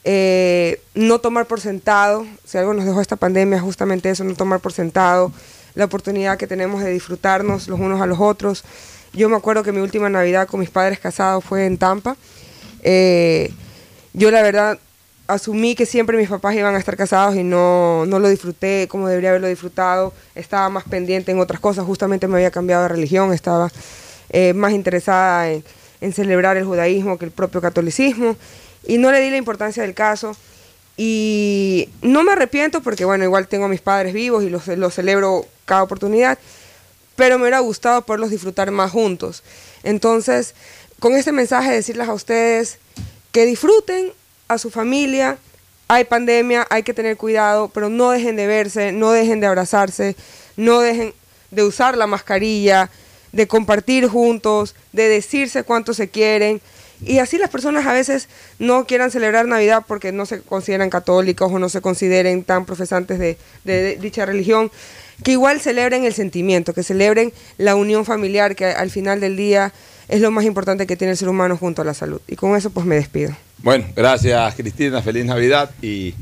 eh, no tomar por sentado, si algo nos dejó esta pandemia, justamente eso, no tomar por sentado la oportunidad que tenemos de disfrutarnos los unos a los otros. Yo me acuerdo que mi última Navidad con mis padres casados fue en Tampa. Eh, yo la verdad asumí que siempre mis papás iban a estar casados y no, no lo disfruté como debería haberlo disfrutado. Estaba más pendiente en otras cosas, justamente me había cambiado de religión, estaba eh, más interesada en, en celebrar el judaísmo que el propio catolicismo y no le di la importancia del caso. Y no me arrepiento porque, bueno, igual tengo a mis padres vivos y los, celebro cada oportunidad, pero me hubiera gustado poderlos disfrutar más juntos. Entonces, con este mensaje, decirles a ustedes que disfruten a su familia. Hay pandemia, hay que tener cuidado, pero no dejen de verse, no dejen de abrazarse, no dejen de usar la mascarilla, de compartir juntos, de decirse cuánto se quieren. Y así las personas a veces no quieran celebrar Navidad porque no se consideran católicos o no se consideren tan profesantes de, dicha religión, que igual celebren el sentimiento, que celebren la unión familiar, que al final del día es lo más importante que tiene el ser humano junto a la salud. Y con eso pues me despido.
Bueno, gracias Cristina, feliz Navidad y,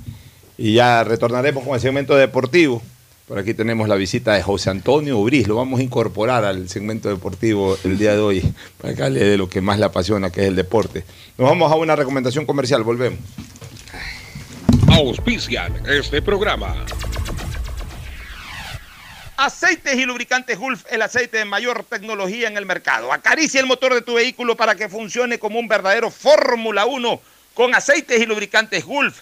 y ya retornaremos con el segmento deportivo. Por aquí tenemos la visita de José Antonio Ubris, lo vamos a incorporar al segmento deportivo el día de hoy, para que hable de lo que más le apasiona, que es el deporte. Nos vamos a una recomendación comercial, volvemos.
Auspician este programa.
Aceites y lubricantes Gulf, el aceite de mayor tecnología en el mercado. Acaricia el motor de tu vehículo para que funcione como un verdadero Fórmula 1 con aceites y lubricantes Gulf.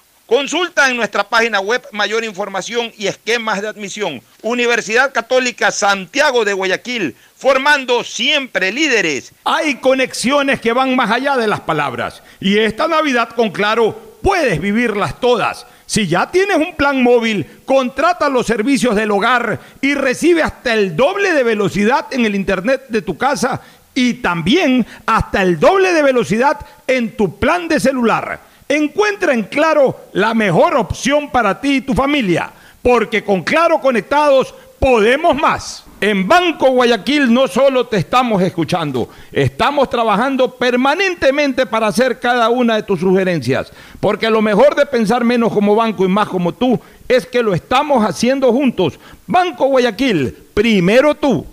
Consulta en nuestra página web mayor información y esquemas de admisión. Universidad Católica Santiago de Guayaquil, formando siempre líderes. Hay conexiones que van más allá de las palabras y esta Navidad con Claro puedes vivirlas todas. Si ya tienes un plan móvil, contrata los servicios del hogar y recibe hasta el doble de velocidad en el internet de tu casa y también hasta el doble de velocidad en tu plan de celular. Encuentra en Claro la mejor opción para ti y tu familia, porque con Claro conectados podemos más. En Banco Guayaquil no solo te estamos escuchando, estamos trabajando permanentemente para hacer cada una de tus sugerencias, porque lo mejor de pensar menos como banco y más como tú es que lo estamos haciendo juntos. Banco Guayaquil, primero tú.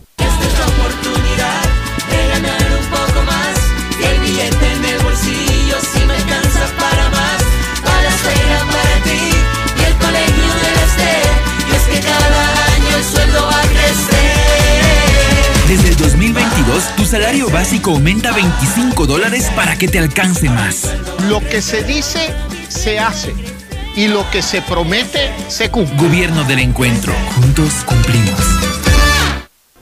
El sueldo va a crecer
Desde el 2022, tu salario básico aumenta 25 dólares para que te alcance más.
Lo que se dice, se hace. Y lo que se promete, se cumple.
Gobierno del Encuentro. Juntos cumplimos.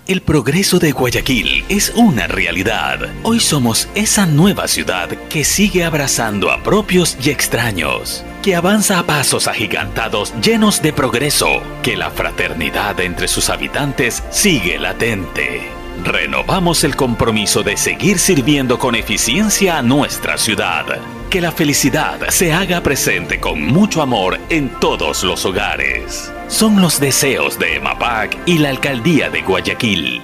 El progreso de Guayaquil es una realidad. Hoy somos esa nueva ciudad que sigue abrazando a propios y extraños, que avanza a pasos agigantados llenos de progreso, que la fraternidad entre sus habitantes sigue latente. Renovamos el compromiso de seguir sirviendo con eficiencia a nuestra ciudad. Que la felicidad se haga presente con mucho amor en todos los hogares. Son los deseos de EMAPAC y la Alcaldía de Guayaquil.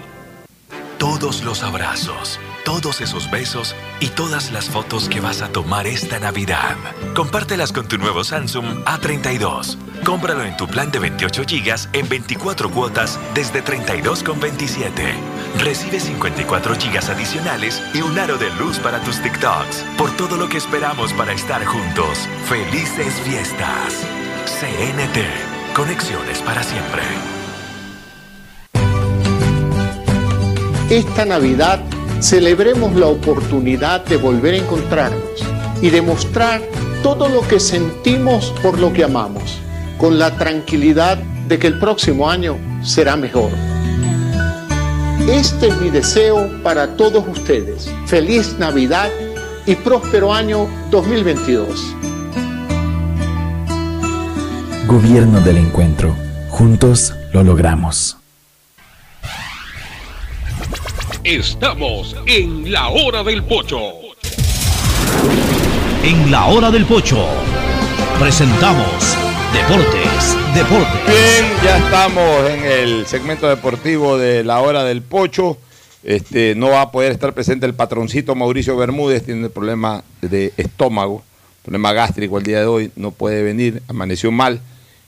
Todos los abrazos, todos esos besos y todas las fotos que vas a tomar esta Navidad. Compártelas con tu nuevo Samsung A32. Cómpralo en tu plan de 28 GB en 24 cuotas desde 32,27. Recibe 54 GB adicionales y un aro de luz para tus TikToks. Por todo lo que esperamos para estar juntos. Felices fiestas. CNT. Conexiones para siempre.
Esta Navidad celebremos la oportunidad de volver a encontrarnos y demostrar todo lo que sentimos por lo que amamos, con la tranquilidad de que el próximo año será mejor. Este es mi deseo para todos ustedes. Feliz Navidad y próspero año 2022.
Gobierno del Encuentro. Juntos lo logramos.
Estamos en la hora del pocho.
En la hora del pocho presentamos Deportes, Deportes.
Bien, ya estamos en el segmento deportivo de la hora del pocho. Este, no va a poder estar presente el patroncito Mauricio Bermúdez, tiene problema de estómago, problema gástrico el día de hoy, no puede venir, amaneció mal,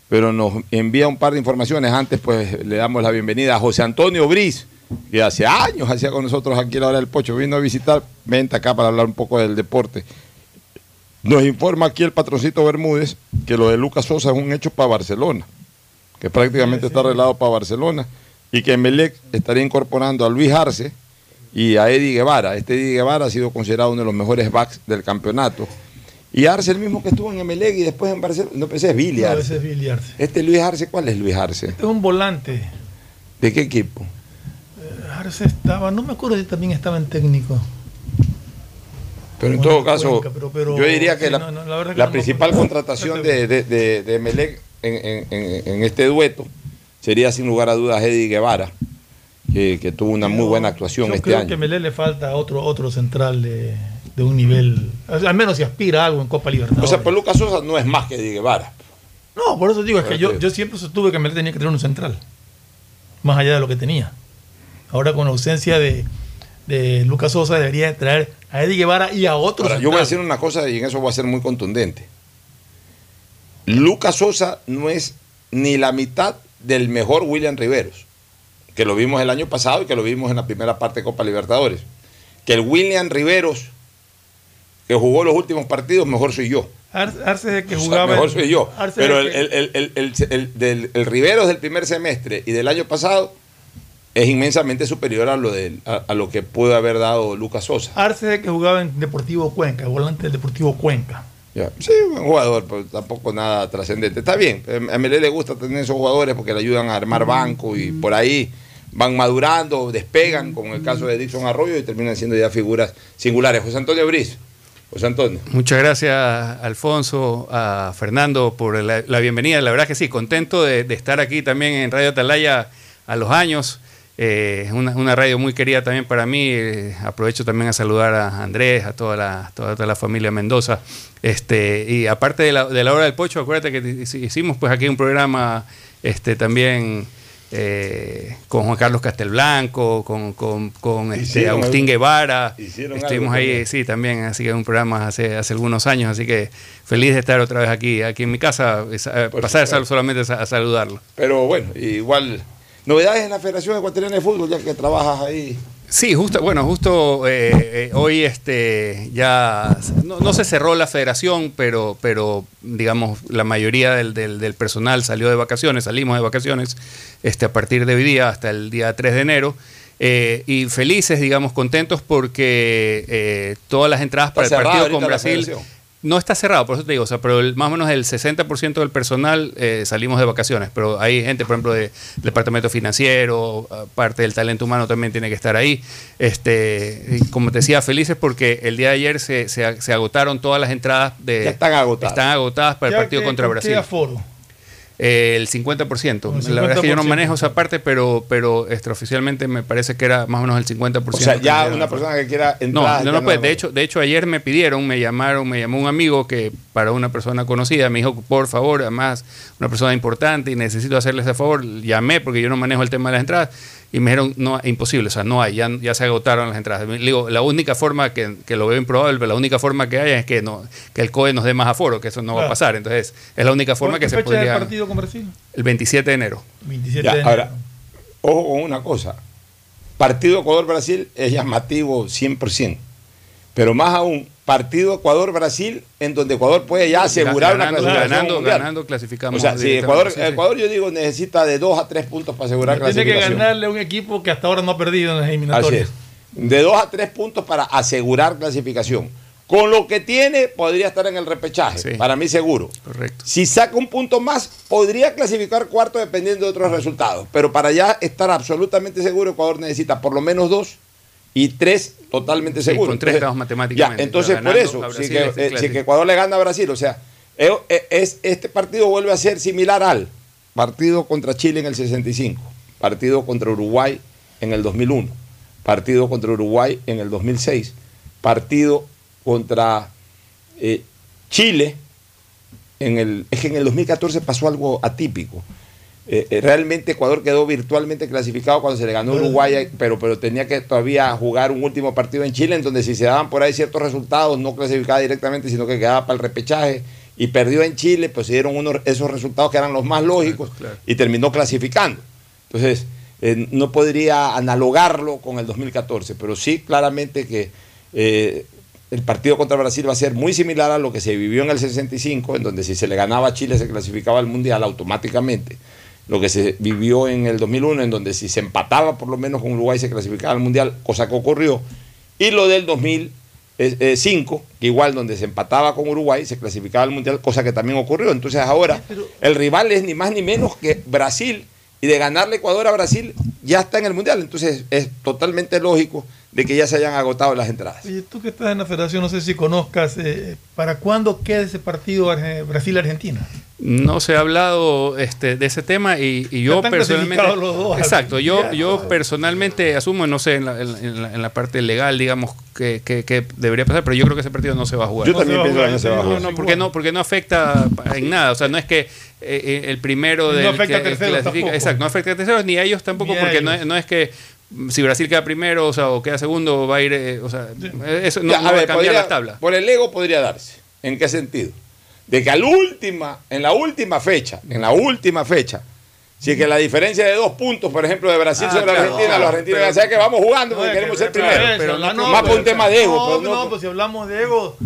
pero nos envía un par de informaciones. Antes, pues le damos la bienvenida a José Antonio Briz, que hace años hacía con nosotros aquí la hora del pocho, vino a visitar, vente acá para hablar un poco del deporte. Nos informa aquí el patroncito Bermúdez que lo de Lucas Sosa es un hecho para Barcelona, que prácticamente está arreglado para Barcelona, y que Melec estaría incorporando a Luis Arce y a Eddie Guevara. Este Eddie Guevara ha sido considerado uno de los mejores backs del campeonato. Y Arce, el mismo que estuvo en Emelec y después en Barcelona. No, ese es Billy
No,
Arce.
ese es Billy Arce.
Este Luis Arce, ¿cuál es Luis Arce?
Es un volante.
¿De qué equipo?
Arce estaba, no me acuerdo si también estaba en técnico.
Pero en todo caso,
Cuenca, pero- pero-
yo diría que
sí,
la,
no, no, la verdad que
la
no me
principal contratación de, de, de, de Emelec en, en- en- este dueto sería sin lugar a dudas Eddie Guevara, que, que tuvo una muy buena actuación
Yo
este
creo
año.
que a Melé le falta otro, otro central de, de un nivel, al menos si aspira a algo en Copa
O
Libertadores.
sea, pues Lucas Sosa no es más que Eddie Guevara.
no, por eso digo, es que yo,
Ok.
yo siempre sostuve que Melé tenía que tener un central, más allá de lo que tenía. Ahora con la ausencia de, de Lucas Sosa debería traer a Eddie Guevara y a otro
Ahora, yo voy a decir una cosa y en eso voy a ser muy contundente. Lucas Sosa no es ni la mitad del mejor William Riveros, que lo vimos el año pasado y que lo vimos en la primera parte de Copa Libertadores. Que el William Riveros, que jugó los últimos partidos, mejor soy yo.
Ar- Arce el que
O sea,
jugaba.
mejor soy yo.
Arce
Pero el,
el
el, el, el Riveros del primer semestre y del año pasado es inmensamente superior a lo, del- a, a lo que pudo haber dado Lucas Sosa.
Arce que jugaba en Deportivo Cuenca, el volante del Deportivo Cuenca.
Ya. Sí, buen jugador, pero tampoco nada trascendente. Está bien, a Melé le gusta tener esos jugadores porque le ayudan a armar banco y por ahí van madurando, despegan, como el caso de Dixon Arroyo, y terminan siendo ya figuras singulares. José Antonio Briz. José Antonio.
Muchas gracias, Alfonso, a Fernando, por la, la bienvenida. La verdad que sí, contento de, de estar aquí también en Radio Atalaya a los años. Eh, una, una radio muy querida también para mí. Eh, aprovecho también a saludar a Andrés, a toda la, toda, toda la familia Mendoza. Este, y aparte de la, de la hora del pocho, acuérdate que hicimos pues aquí un programa este, también eh, con Juan Carlos Castelblanco, con, con, con este, Agustín
algo.
Guevara. Estuvimos ahí,
también.
sí, también, así que un programa hace, hace algunos años, así que feliz de estar otra vez aquí, aquí en mi casa, es, pasar
supuesto.
solamente a, a saludarlo.
Pero bueno, igual. Novedades en la Federación Ecuatoriana de Fútbol, ya que trabajas ahí.
Sí, justo, bueno, justo eh, eh, hoy este ya no, no se cerró la federación, pero, pero digamos la mayoría del, del- del personal salió de vacaciones, salimos de vacaciones este, a partir de hoy día hasta el día 3 de enero. eh, y felices, digamos, contentos porque todas las entradas para el partido con Brasil. No está cerrado, por eso te digo, o sea, pero el- más o menos el 60% del personal eh, salimos de vacaciones, pero hay gente, por ejemplo, de- del departamento financiero, parte del talento humano también tiene que estar ahí. Este, y como te decía, felices porque el día de ayer se, se- se agotaron todas las entradas de...
Ya están agotadas.
Están agotadas para el partido
que-
contra
¿con qué
Brasil.
aforo?
Eh, el 50%.
Un
La verdad es que yo no
50%.
manejo esa parte, pero, pero extraoficialmente me parece que era más o menos el 50%.
O sea, ya una persona que quiera
no,
entrar.
no,
ya
no puede. De hecho, de hecho, ayer me pidieron, me llamaron, me llamó un amigo que para una persona conocida me dijo, por favor, además, una persona importante y necesito hacerle ese favor. Llamé porque yo no manejo el tema de las entradas y me dijeron, no, imposible, o sea, no hay, ya, ya se agotaron las entradas. Le digo, la única forma que, que lo veo improbable, pero la única forma que haya es que, no, que el COE nos dé más aforo, que eso no va a pasar. Entonces, es la única forma
¿Cuál
que se
la fecha del
podría...
partido con Brasil?
El 27 de enero.
27
Ya,
de enero.
ahora, ojo con una cosa. Partido Ecuador-Brasil es llamativo 100%. Pero más aún, partido Ecuador-Brasil en donde Ecuador puede ya asegurar
ganando,
una clasificación
ganando,
mundial.
ganando, clasificamos.
O sea, si. Ecuador,
Sí, sí.
Ecuador, yo digo, necesita de dos a tres puntos para asegurar
Tiene que
clasificación.
ganarle a un equipo que hasta ahora no ha perdido en las
Así
eliminatorias.
es. De dos a tres puntos para asegurar clasificación. Con lo que tiene, podría estar en el repechaje. Para mí, seguro.
Correcto.
Si saca un punto más, podría clasificar cuarto dependiendo de otros resultados. Pero para ya estar absolutamente seguro, Ecuador necesita por lo menos dos y tres totalmente
Sí,
seguros.
con tres estamos matemáticamente.
Ya, entonces, por eso, si que, eh, si que Ecuador le gana a Brasil, o sea, Eh, eh, es, este partido vuelve a ser similar al partido contra Chile en el 65, partido contra Uruguay en el 2001, partido contra Uruguay en el 2006, partido contra eh, Chile en el... Es que en el 2014 pasó algo atípico. Eh, eh, realmente Ecuador quedó virtualmente clasificado cuando se le ganó Uruguay, pero, pero tenía que todavía jugar un último partido en Chile, en donde si se daban por ahí ciertos resultados, no clasificaba directamente, sino que quedaba para el repechaje, y perdió en Chile, pues se dieron unos, esos resultados que eran los más lógicos, y terminó clasificando. Entonces, eh, no podría analogarlo con el 2014, pero sí claramente que eh, el partido contra Brasil va a ser muy similar a lo que se vivió en el 65, en donde si se le ganaba a Chile se clasificaba al Mundial automáticamente lo que se vivió en el 2001, en donde si se empataba por lo menos con Uruguay se clasificaba al Mundial, cosa que ocurrió, y lo del 2005, que igual donde se empataba con Uruguay se clasificaba al Mundial, cosa que también ocurrió. Entonces ahora el rival es ni más ni menos que Brasil, y de ganarle Ecuador a Brasil ya está en el Mundial. Entonces es totalmente lógico de que ya se hayan agotado las entradas.
Oye, tú que estás en la federación, no sé si conozcas, eh, ¿para cuándo queda ese partido Arge- Brasil-Argentina?
No se ha hablado este, de ese tema y, y yo
están
personalmente.
los dos
exacto, yo, yo personalmente asumo, no sé, en la, en la- en la parte legal, digamos, que, que- que debería pasar, pero yo creo que ese partido no se va a jugar.
Yo también pienso que no se va a jugar.
No, no, porque no, porque no afecta en nada. O sea, no es que eh, eh, el primero
No
del
afecta a terceros
exacto, no afecta a terceros ni a ellos tampoco,
Ni
porque no
ellos.
es, no es que si Brasil queda primero, o sea, o queda segundo, va a ir, eh, o sea, eso no,
Ya,
no
a
va
ver,
a cambiar
podría-
la tabla.
Por el ego podría darse. ¿En qué sentido? De que al última, en la última fecha, en la última fecha, si es que la diferencia de dos puntos, por ejemplo, de Brasil
Ah,
sobre
claro,
Argentina, los argentinos
pero-
ya saben que vamos jugando porque
No,
queremos
que-
ser primero.
eso,
Pero no, más por un tema de ego.
No,
pero no-
no, pues si hablamos de ego,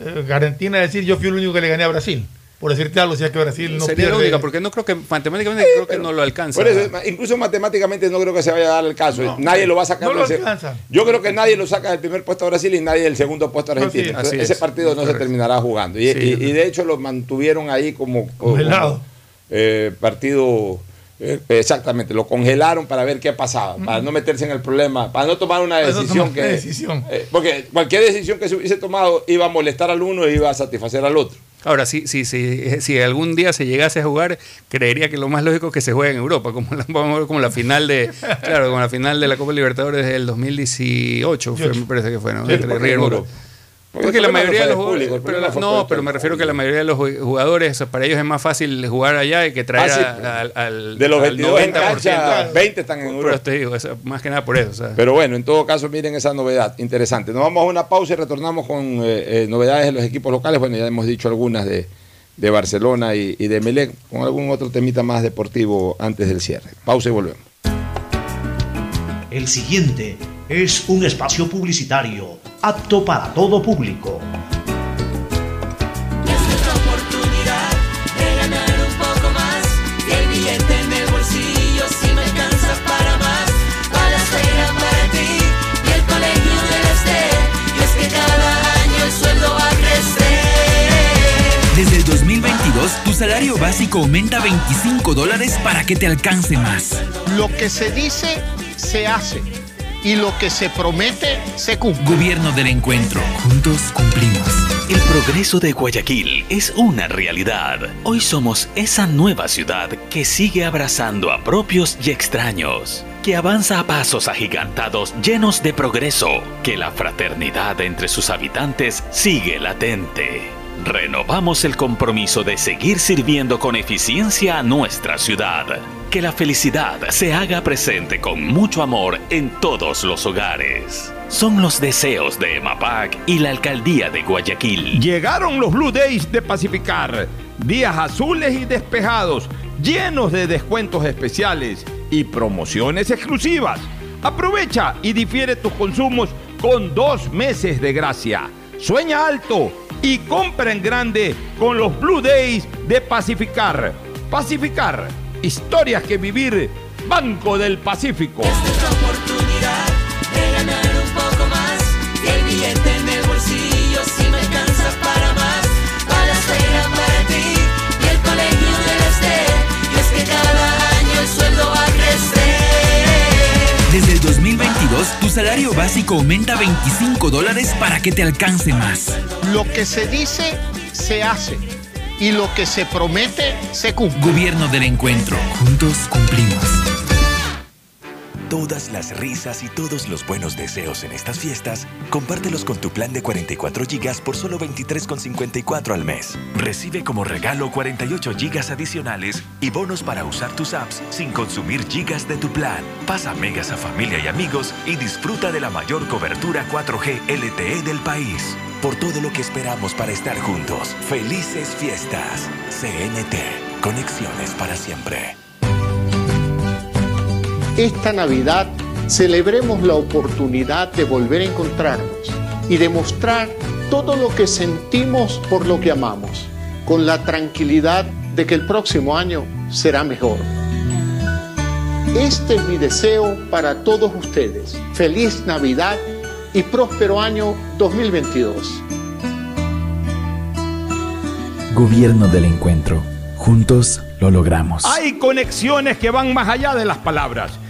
eh, Argentina decir yo fui el único que le gané a Brasil. Por decirte algo, si es que Brasil no
Sería
pierde.
única, porque no creo que matemáticamente creo que no lo alcanza.
Por eso, incluso matemáticamente no creo que se vaya a dar el caso. nadie lo va a sacar.
no lo alcanza.
Yo creo que nadie lo saca del primer puesto a Brasil y nadie del segundo puesto a Argentina. Entonces, ese
es.
partido no se terminará jugando. Y,
Sí,
y-
yo creo.
y de hecho lo mantuvieron ahí como, como,
Congelado.
eh, partido. eh, exactamente, lo congelaron para ver qué pasaba, para no meterse en el problema, para no tomar una
Para no
decisión
tomar
que.
decisión.
eh, porque cualquier decisión que se hubiese tomado iba a molestar al uno y iba a satisfacer al otro.
Ahora, si, si, si, si algún día se llegase a jugar, creería que lo más lógico es que se juegue en Europa, como la, como la final de, *laughs* claro, como la final de la Copa Libertadores del 2018, fue, me parece que fue, ¿no? Entre River. Porque,
el
la mayoría de
no
los
público,
pero la- no, pero me refiero que la mayoría de los ju- jugadores, para ellos es más fácil jugar allá que traer
Ah, sí,
a- al, al-
De los
al
22 en
90%.
cancha, 20 están en Europa.
te digo, eso, más que nada por eso.
Pero bueno, en todo caso, miren esa novedad, interesante. Nos vamos a una pausa y retornamos con eh, eh, novedades de los equipos locales. Bueno, ya hemos dicho algunas de, de Barcelona y, y de Melec, con algún otro temita más deportivo antes del cierre. Pausa y volvemos.
El siguiente es un espacio publicitario apto para todo público.
Es nuestra oportunidad de ganar un poco más. Y el billete en el bolsillo si me alcanza para más. Para la escuela para ti y el colegio de Esther. Y es que cada año el sueldo va a crecer.
Desde el 2022, tu salario básico aumenta 25 dólares para que te alcance más.
Lo que se dice, se hace. Y lo que se promete, se cumple.
Gobierno del encuentro. Juntos cumplimos.
El progreso de Guayaquil es una realidad. Hoy somos esa nueva ciudad que sigue abrazando a propios y extraños, que avanza a pasos agigantados llenos de progreso, que la fraternidad entre sus habitantes sigue latente. Renovamos el compromiso de seguir sirviendo con eficiencia a nuestra ciudad. Que la felicidad se haga presente con mucho amor en todos los hogares. Son los deseos de EMAPAC y la Alcaldía de Guayaquil.
Llegaron los Blue Days de Pacificar. Días azules y despejados, llenos de descuentos especiales y promociones exclusivas. Aprovecha y difiere tus consumos con dos meses de gracia. Sueña alto y compra en grande con los Blue Days de Pacificar. Pacificar, historias que vivir. Banco del Pacífico.
Nuestra oportunidad de ganar
2022, tu salario básico aumenta 25 dólares para que te alcance más.
Lo que se dice, se hace. y lo que se promete se cumple.
Gobierno del encuentro. Juntos cumplimos.
Todas las risas y todos los buenos deseos en estas fiestas, compártelos con tu plan de 44 GB por solo 23,54 al mes. Recibe como regalo 48 GB adicionales y bonos para usar tus apps sin consumir gigas de tu plan. Pasa megas a familia y amigos y disfruta de la mayor cobertura 4G LTE del país. Por todo lo que esperamos para estar juntos. Felices fiestas. CNT. Conexiones para siempre.
Esta Navidad celebremos la oportunidad de volver a encontrarnos y demostrar todo lo que sentimos por lo que amamos, con la tranquilidad de que el próximo año será mejor. Este es mi deseo para todos ustedes. Feliz Navidad y próspero año 2022.
Gobierno del Encuentro. Juntos lo logramos.
Hay conexiones que van más allá de las palabras.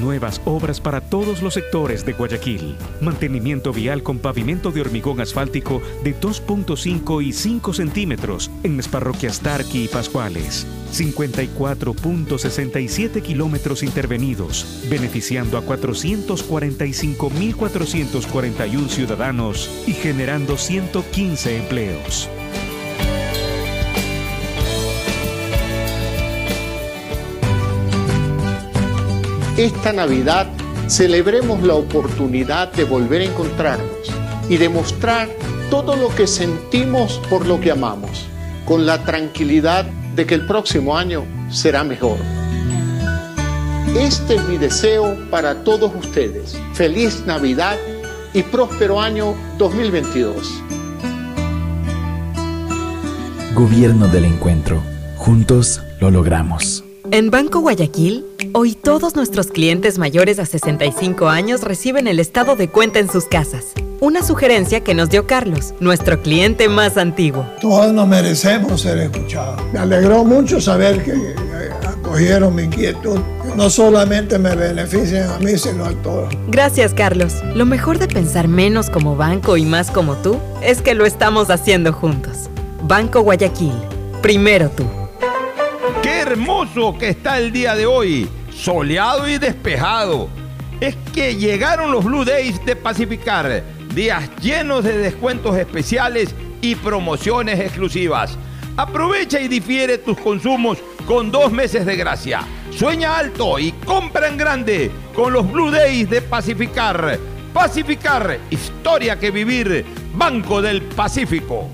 Nuevas obras para todos los sectores de Guayaquil. Mantenimiento vial con pavimento de hormigón asfáltico de 2.5 y 5 centímetros en las parroquias Tarqui y Pascuales. 54.67 kilómetros intervenidos, beneficiando a 445.441 ciudadanos y generando 115 empleos.
Esta Navidad celebremos la oportunidad de volver a encontrarnos y demostrar todo lo que sentimos por lo que amamos, con la tranquilidad de que el próximo año será mejor. Este es mi deseo para todos ustedes. Feliz Navidad y próspero año 2022.
Gobierno del Encuentro. Juntos lo logramos.
En Banco Guayaquil, hoy todos nuestros clientes mayores a 65 años reciben el estado de cuenta en sus casas. Una sugerencia que nos dio Carlos, nuestro cliente más antiguo.
Todos nos merecemos ser escuchados. Me alegró mucho saber que eh, acogieron mi inquietud. No solamente me benefician a mí, sino a todos.
Gracias, Carlos. Lo mejor de pensar menos como banco y más como tú es que lo estamos haciendo juntos. Banco Guayaquil. Primero tú.
Qué hermoso que está el día de hoy, soleado y despejado. Es que llegaron los Blue Days de Pacificar, días llenos de descuentos especiales y promociones exclusivas. Aprovecha y difiere tus consumos con dos meses de gracia. Sueña alto y compra en grande con los Blue Days de Pacificar. Pacificar, historia que vivir, Banco del Pacífico.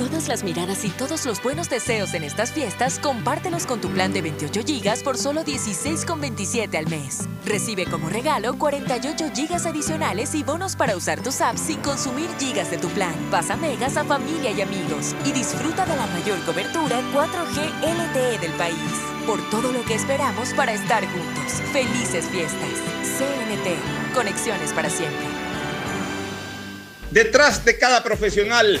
Todas las miradas y todos los buenos deseos en estas fiestas, compártelos con tu plan de 28 GB por solo 16,27 al mes. Recibe como regalo 48 GB adicionales y bonos para usar tus apps sin consumir gigas de tu plan. Pasa megas a familia y amigos y disfruta de la mayor cobertura 4G LTE del país. Por todo lo que esperamos para estar juntos. Felices fiestas. CNT. Conexiones para siempre.
Detrás de cada profesional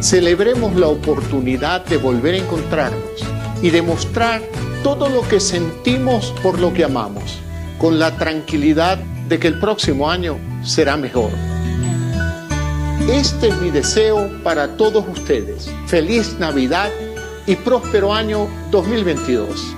celebremos la oportunidad de volver a encontrarnos y demostrar todo lo que sentimos por lo que amamos, con la tranquilidad de que el próximo año será mejor. Este es mi deseo para todos ustedes. Feliz Navidad y próspero año 2022.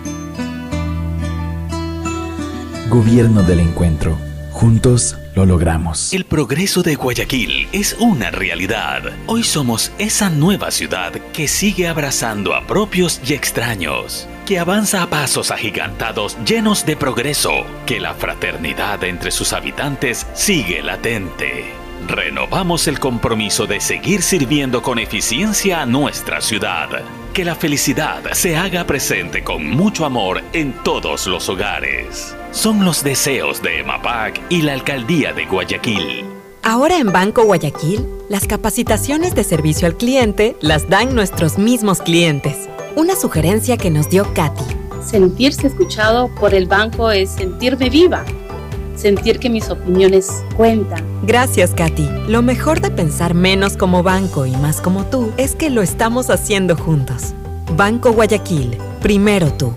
Gobierno del Encuentro. Juntos lo logramos.
El progreso de Guayaquil es una realidad. Hoy somos esa nueva ciudad que sigue abrazando a propios y extraños, que avanza a pasos agigantados llenos de progreso, que la fraternidad entre sus habitantes sigue latente. Renovamos el compromiso de seguir sirviendo con eficiencia a nuestra ciudad. Que la felicidad se haga presente con mucho amor en todos los hogares. Son los deseos de EMAPAC y la Alcaldía de Guayaquil.
Ahora en Banco Guayaquil, las capacitaciones de servicio al cliente las dan nuestros mismos clientes. Una sugerencia que nos dio Katy.
Sentirse escuchado por el banco es sentirme viva, sentir que mis opiniones cuentan.
Gracias, Katy. Lo mejor de pensar menos como banco y más como tú es que lo estamos haciendo juntos. Banco Guayaquil, primero tú.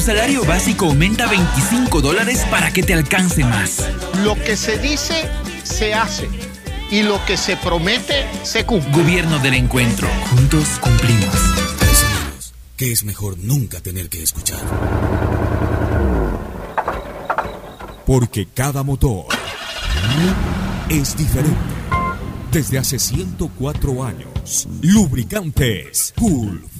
Tu salario básico aumenta 25 dólares para que te alcance más.
Lo que se dice, se hace. Y lo que se promete, se cumple.
Gobierno del Encuentro. Juntos cumplimos.
Decimos que es mejor nunca tener que escuchar. Porque cada motor es diferente. Desde hace 104 años, Lubricantes Gulf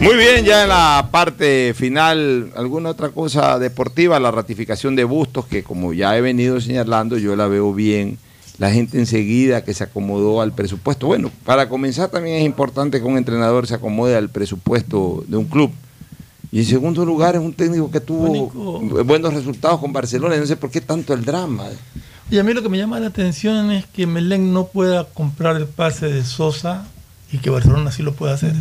Muy bien, ya en la parte final, alguna otra cosa deportiva, la ratificación de Bustos, que como ya he venido señalando, yo la veo bien. La gente enseguida que se acomodó al presupuesto. Bueno, para comenzar también es importante que un entrenador se acomode al presupuesto de un club. Y en segundo lugar es un técnico que tuvo buenos resultados con Barcelona. No sé por qué tanto el drama.
Y a mí lo que me llama la atención es que Melén no pueda comprar el pase de Sosa y que Barcelona sí lo pueda hacer.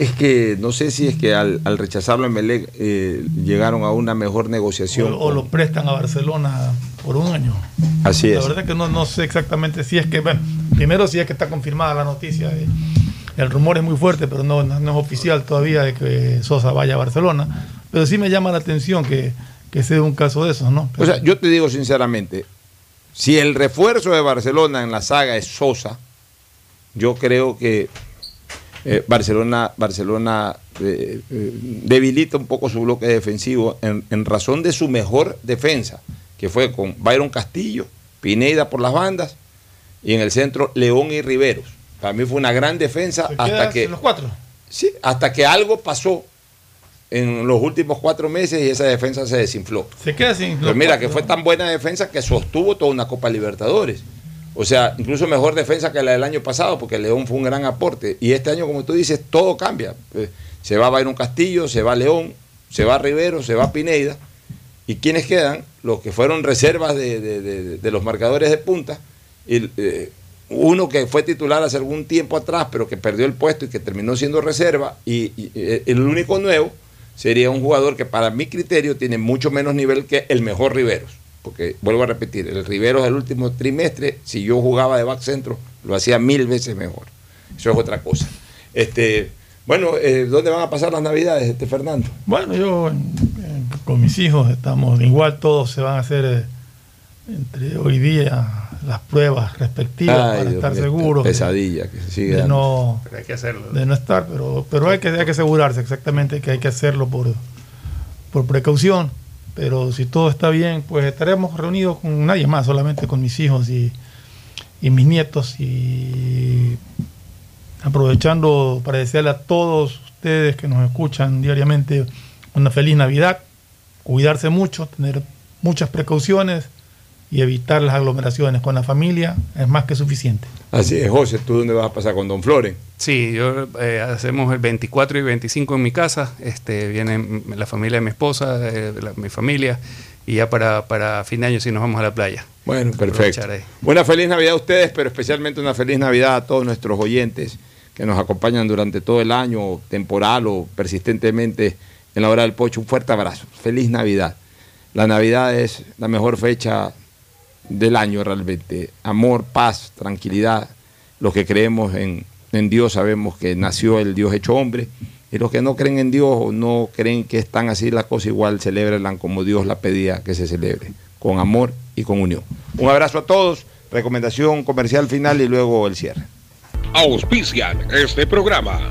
Es que no sé si es que al, al rechazarlo en Melec eh, llegaron a una mejor negociación.
O, o lo prestan a Barcelona por un año.
Así
La
es.
verdad que no, no sé exactamente si es que, bueno, primero si es que está confirmada la noticia. eh, el rumor es muy fuerte, pero no, no, no es oficial todavía de que Sosa vaya a Barcelona. Pero sí me llama la atención que, que sea un caso de esos, ¿no?
O sea, yo te digo sinceramente, si el refuerzo de Barcelona en la saga es Sosa, yo creo que eh, Barcelona, Barcelona eh, eh, debilita un poco su bloque defensivo en, en razón de su mejor defensa, que fue con Byron Castillo, Pineda por las bandas y en el centro León y Riveros. Para mí fue una gran defensa
¿Se
hasta que
los cuatro?
Sí, hasta que algo pasó en los últimos cuatro meses y esa defensa se desinfló.
Se queda sin
Pero mira,
cuatro.
que fue tan buena defensa que sostuvo toda una Copa Libertadores. O sea, incluso mejor defensa que la del año pasado, porque León fue un gran aporte. Y este año, como tú dices, todo cambia. Eh, Se va Byron Castillo, se va León, se va Rivero, se va Pineida. ¿Y quiénes quedan? Los que fueron reservas de, de- los marcadores de punta. Eh, uno que fue titular hace algún tiempo atrás, pero que perdió el puesto y que terminó siendo reserva. Y, y, eh, el único nuevo sería un jugador que para mi criterio tiene mucho menos nivel que el mejor Riveros. Porque vuelvo a repetir, el Riveros del último trimestre, si yo jugaba de back centro, lo hacía mil veces mejor. Eso es otra cosa. Este, bueno, eh, ¿dónde van a pasar las navidades, este Fernando?
Bueno, yo en- en- con mis hijos estamos igual, todos se van a hacer eh, entre hoy día, las pruebas respectivas
Ay,
para
Dios
estar
mío,
seguros.
Pesadilla que se sigue
de no,
Pero hay que hacerlo.
de no estar, pero, pero hay, que, hay que asegurarse exactamente que hay que hacerlo por, por precaución. Pero si todo está bien, pues estaremos reunidos con nadie más, solamente con mis hijos y, mis nietos. Y aprovechando para desearle a todos ustedes que nos escuchan diariamente una feliz Navidad, cuidarse mucho, tener muchas precauciones y evitar las aglomeraciones con la familia es más que suficiente.
Así es, José, ¿tú dónde vas a pasar con Don Floren?
Sí, yo eh, hacemos el 24 y 25 en mi casa. Este, viene la familia de mi esposa, eh, la- mi familia, y ya para, para fin de año sí nos vamos a la playa.
Bueno, perfecto. Una feliz Navidad a ustedes, pero especialmente una feliz Navidad a todos nuestros oyentes que nos acompañan durante todo el año, temporal o persistentemente en la hora del pocho. Un fuerte abrazo. Feliz Navidad. La Navidad es la mejor fecha del año realmente. Amor, paz, tranquilidad. Los que creemos en, en Dios sabemos que nació el Dios hecho hombre. Y los que no creen en Dios o no creen que están así las cosas, igual celebran como Dios la pedía que se celebre, con amor y con unión. Un abrazo a todos. Recomendación comercial final y luego el cierre.
Auspician este programa.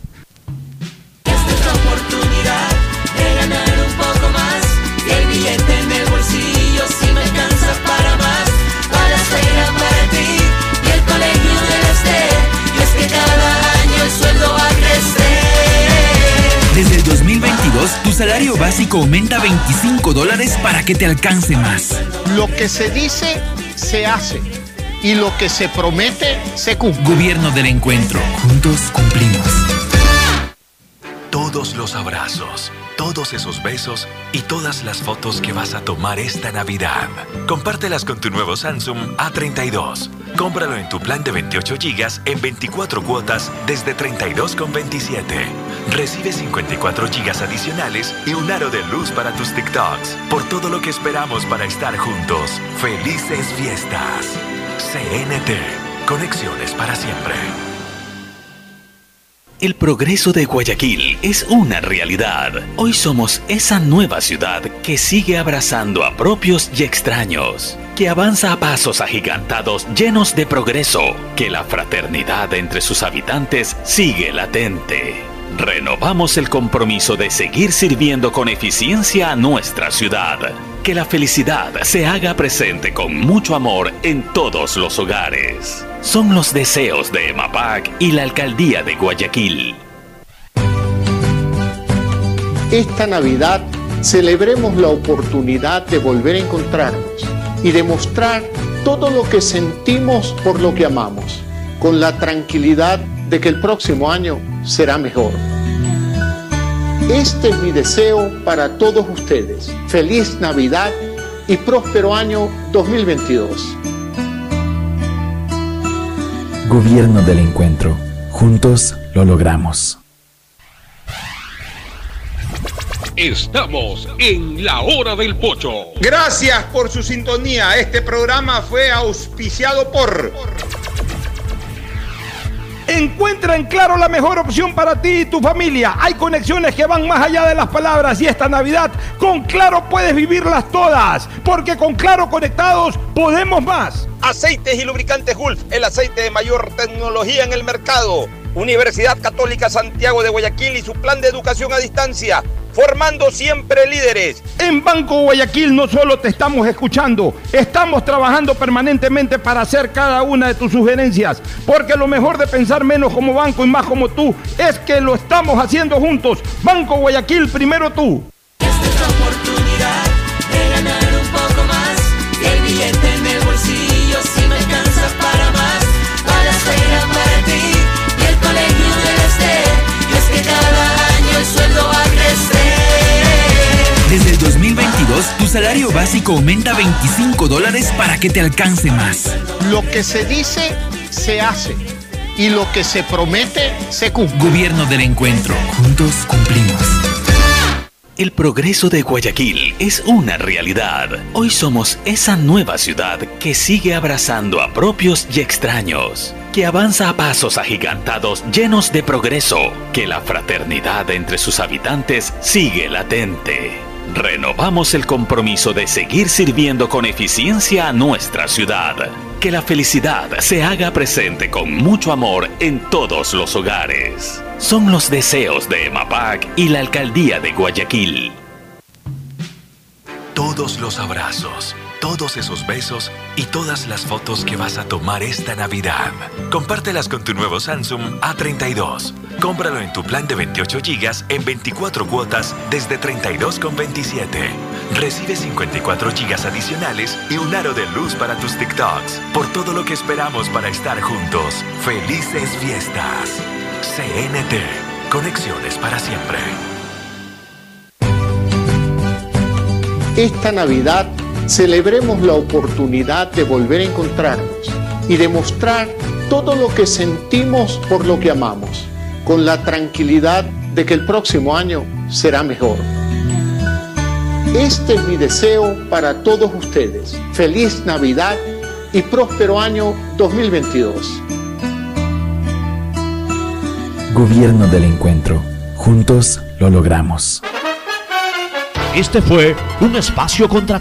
Desde el 2022, tu salario básico aumenta 25 dólares para que te alcance más.
Lo que se dice, se hace. Y lo que se promete, se cumple.
Gobierno del encuentro. Juntos cumplimos.
Todos los abrazos, todos esos besos y todas las fotos que vas a tomar esta Navidad. Compártelas con tu nuevo Samsung A32. Cómpralo en tu plan de 28 GB en 24 cuotas desde 32,27. Recibe 54 GB adicionales y un aro de luz para tus TikToks. Por todo lo que esperamos para estar juntos. Felices fiestas. CNT. Conexiones para siempre.
El progreso de Guayaquil es una realidad. Hoy somos esa nueva ciudad que sigue abrazando a propios y extraños, que avanza a pasos agigantados llenos de progreso, que la fraternidad entre sus habitantes sigue latente. Renovamos el compromiso de seguir sirviendo con eficiencia a nuestra ciudad. Que la felicidad se haga presente con mucho amor en todos los hogares. Son los deseos de EMAPAC y la Alcaldía de Guayaquil.
Esta Navidad celebremos la oportunidad de volver a encontrarnos y demostrar todo lo que sentimos por lo que amamos, con la tranquilidad de que el próximo año será mejor. Este es mi deseo para todos ustedes. Feliz Navidad y próspero año 2022.
Gobierno del Encuentro. Juntos lo logramos.
Estamos en la hora del pocho.
Gracias por su sintonía. Este programa fue auspiciado por...
Encuentra en Claro la mejor opción para ti y tu familia. Hay conexiones que van más allá de las palabras y esta Navidad con Claro puedes vivirlas todas. Porque con Claro conectados podemos más.
Aceites y lubricantes Gulf, el aceite de mayor tecnología en el mercado. Universidad Católica Santiago de Guayaquil y su plan de educación a distancia, formando siempre líderes.
En Banco Guayaquil no solo te estamos escuchando, estamos trabajando permanentemente para hacer cada una de tus sugerencias, porque lo mejor de pensar menos como banco y más como tú es que lo estamos haciendo juntos. Banco Guayaquil, primero tú.
2022, tu salario básico aumenta 25 dólares para que te alcance más.
Lo que se dice, se hace. Y lo que se promete, se cumple.
Gobierno del encuentro. Juntos cumplimos.
El progreso de Guayaquil es una realidad. Hoy somos esa nueva ciudad que sigue abrazando a propios y extraños, que avanza a pasos agigantados llenos de progreso, que la fraternidad entre sus habitantes sigue latente. Renovamos el compromiso de seguir sirviendo con eficiencia a nuestra ciudad. Que la felicidad se haga presente con mucho amor en todos los hogares. Son los deseos de EMAPAC y la Alcaldía de Guayaquil.
Todos los abrazos, todos esos besos y todas las fotos que vas a tomar esta Navidad. Compártelas con tu nuevo Samsung A32. Cómpralo en tu plan de 28 GB en 24 cuotas desde 32,27. Recibe 54 GB adicionales y un aro de luz para tus TikToks. Por todo lo que esperamos para estar juntos. ¡Felices fiestas! CNT. Conexiones para siempre.
Esta Navidad celebremos la oportunidad de volver a encontrarnos y demostrar todo lo que sentimos por lo que amamos, con la tranquilidad de que el próximo año será mejor. Este es mi deseo para todos ustedes. Feliz Navidad y próspero año 2022.
Gobierno del Encuentro. Juntos lo logramos.
Este fue un espacio contratado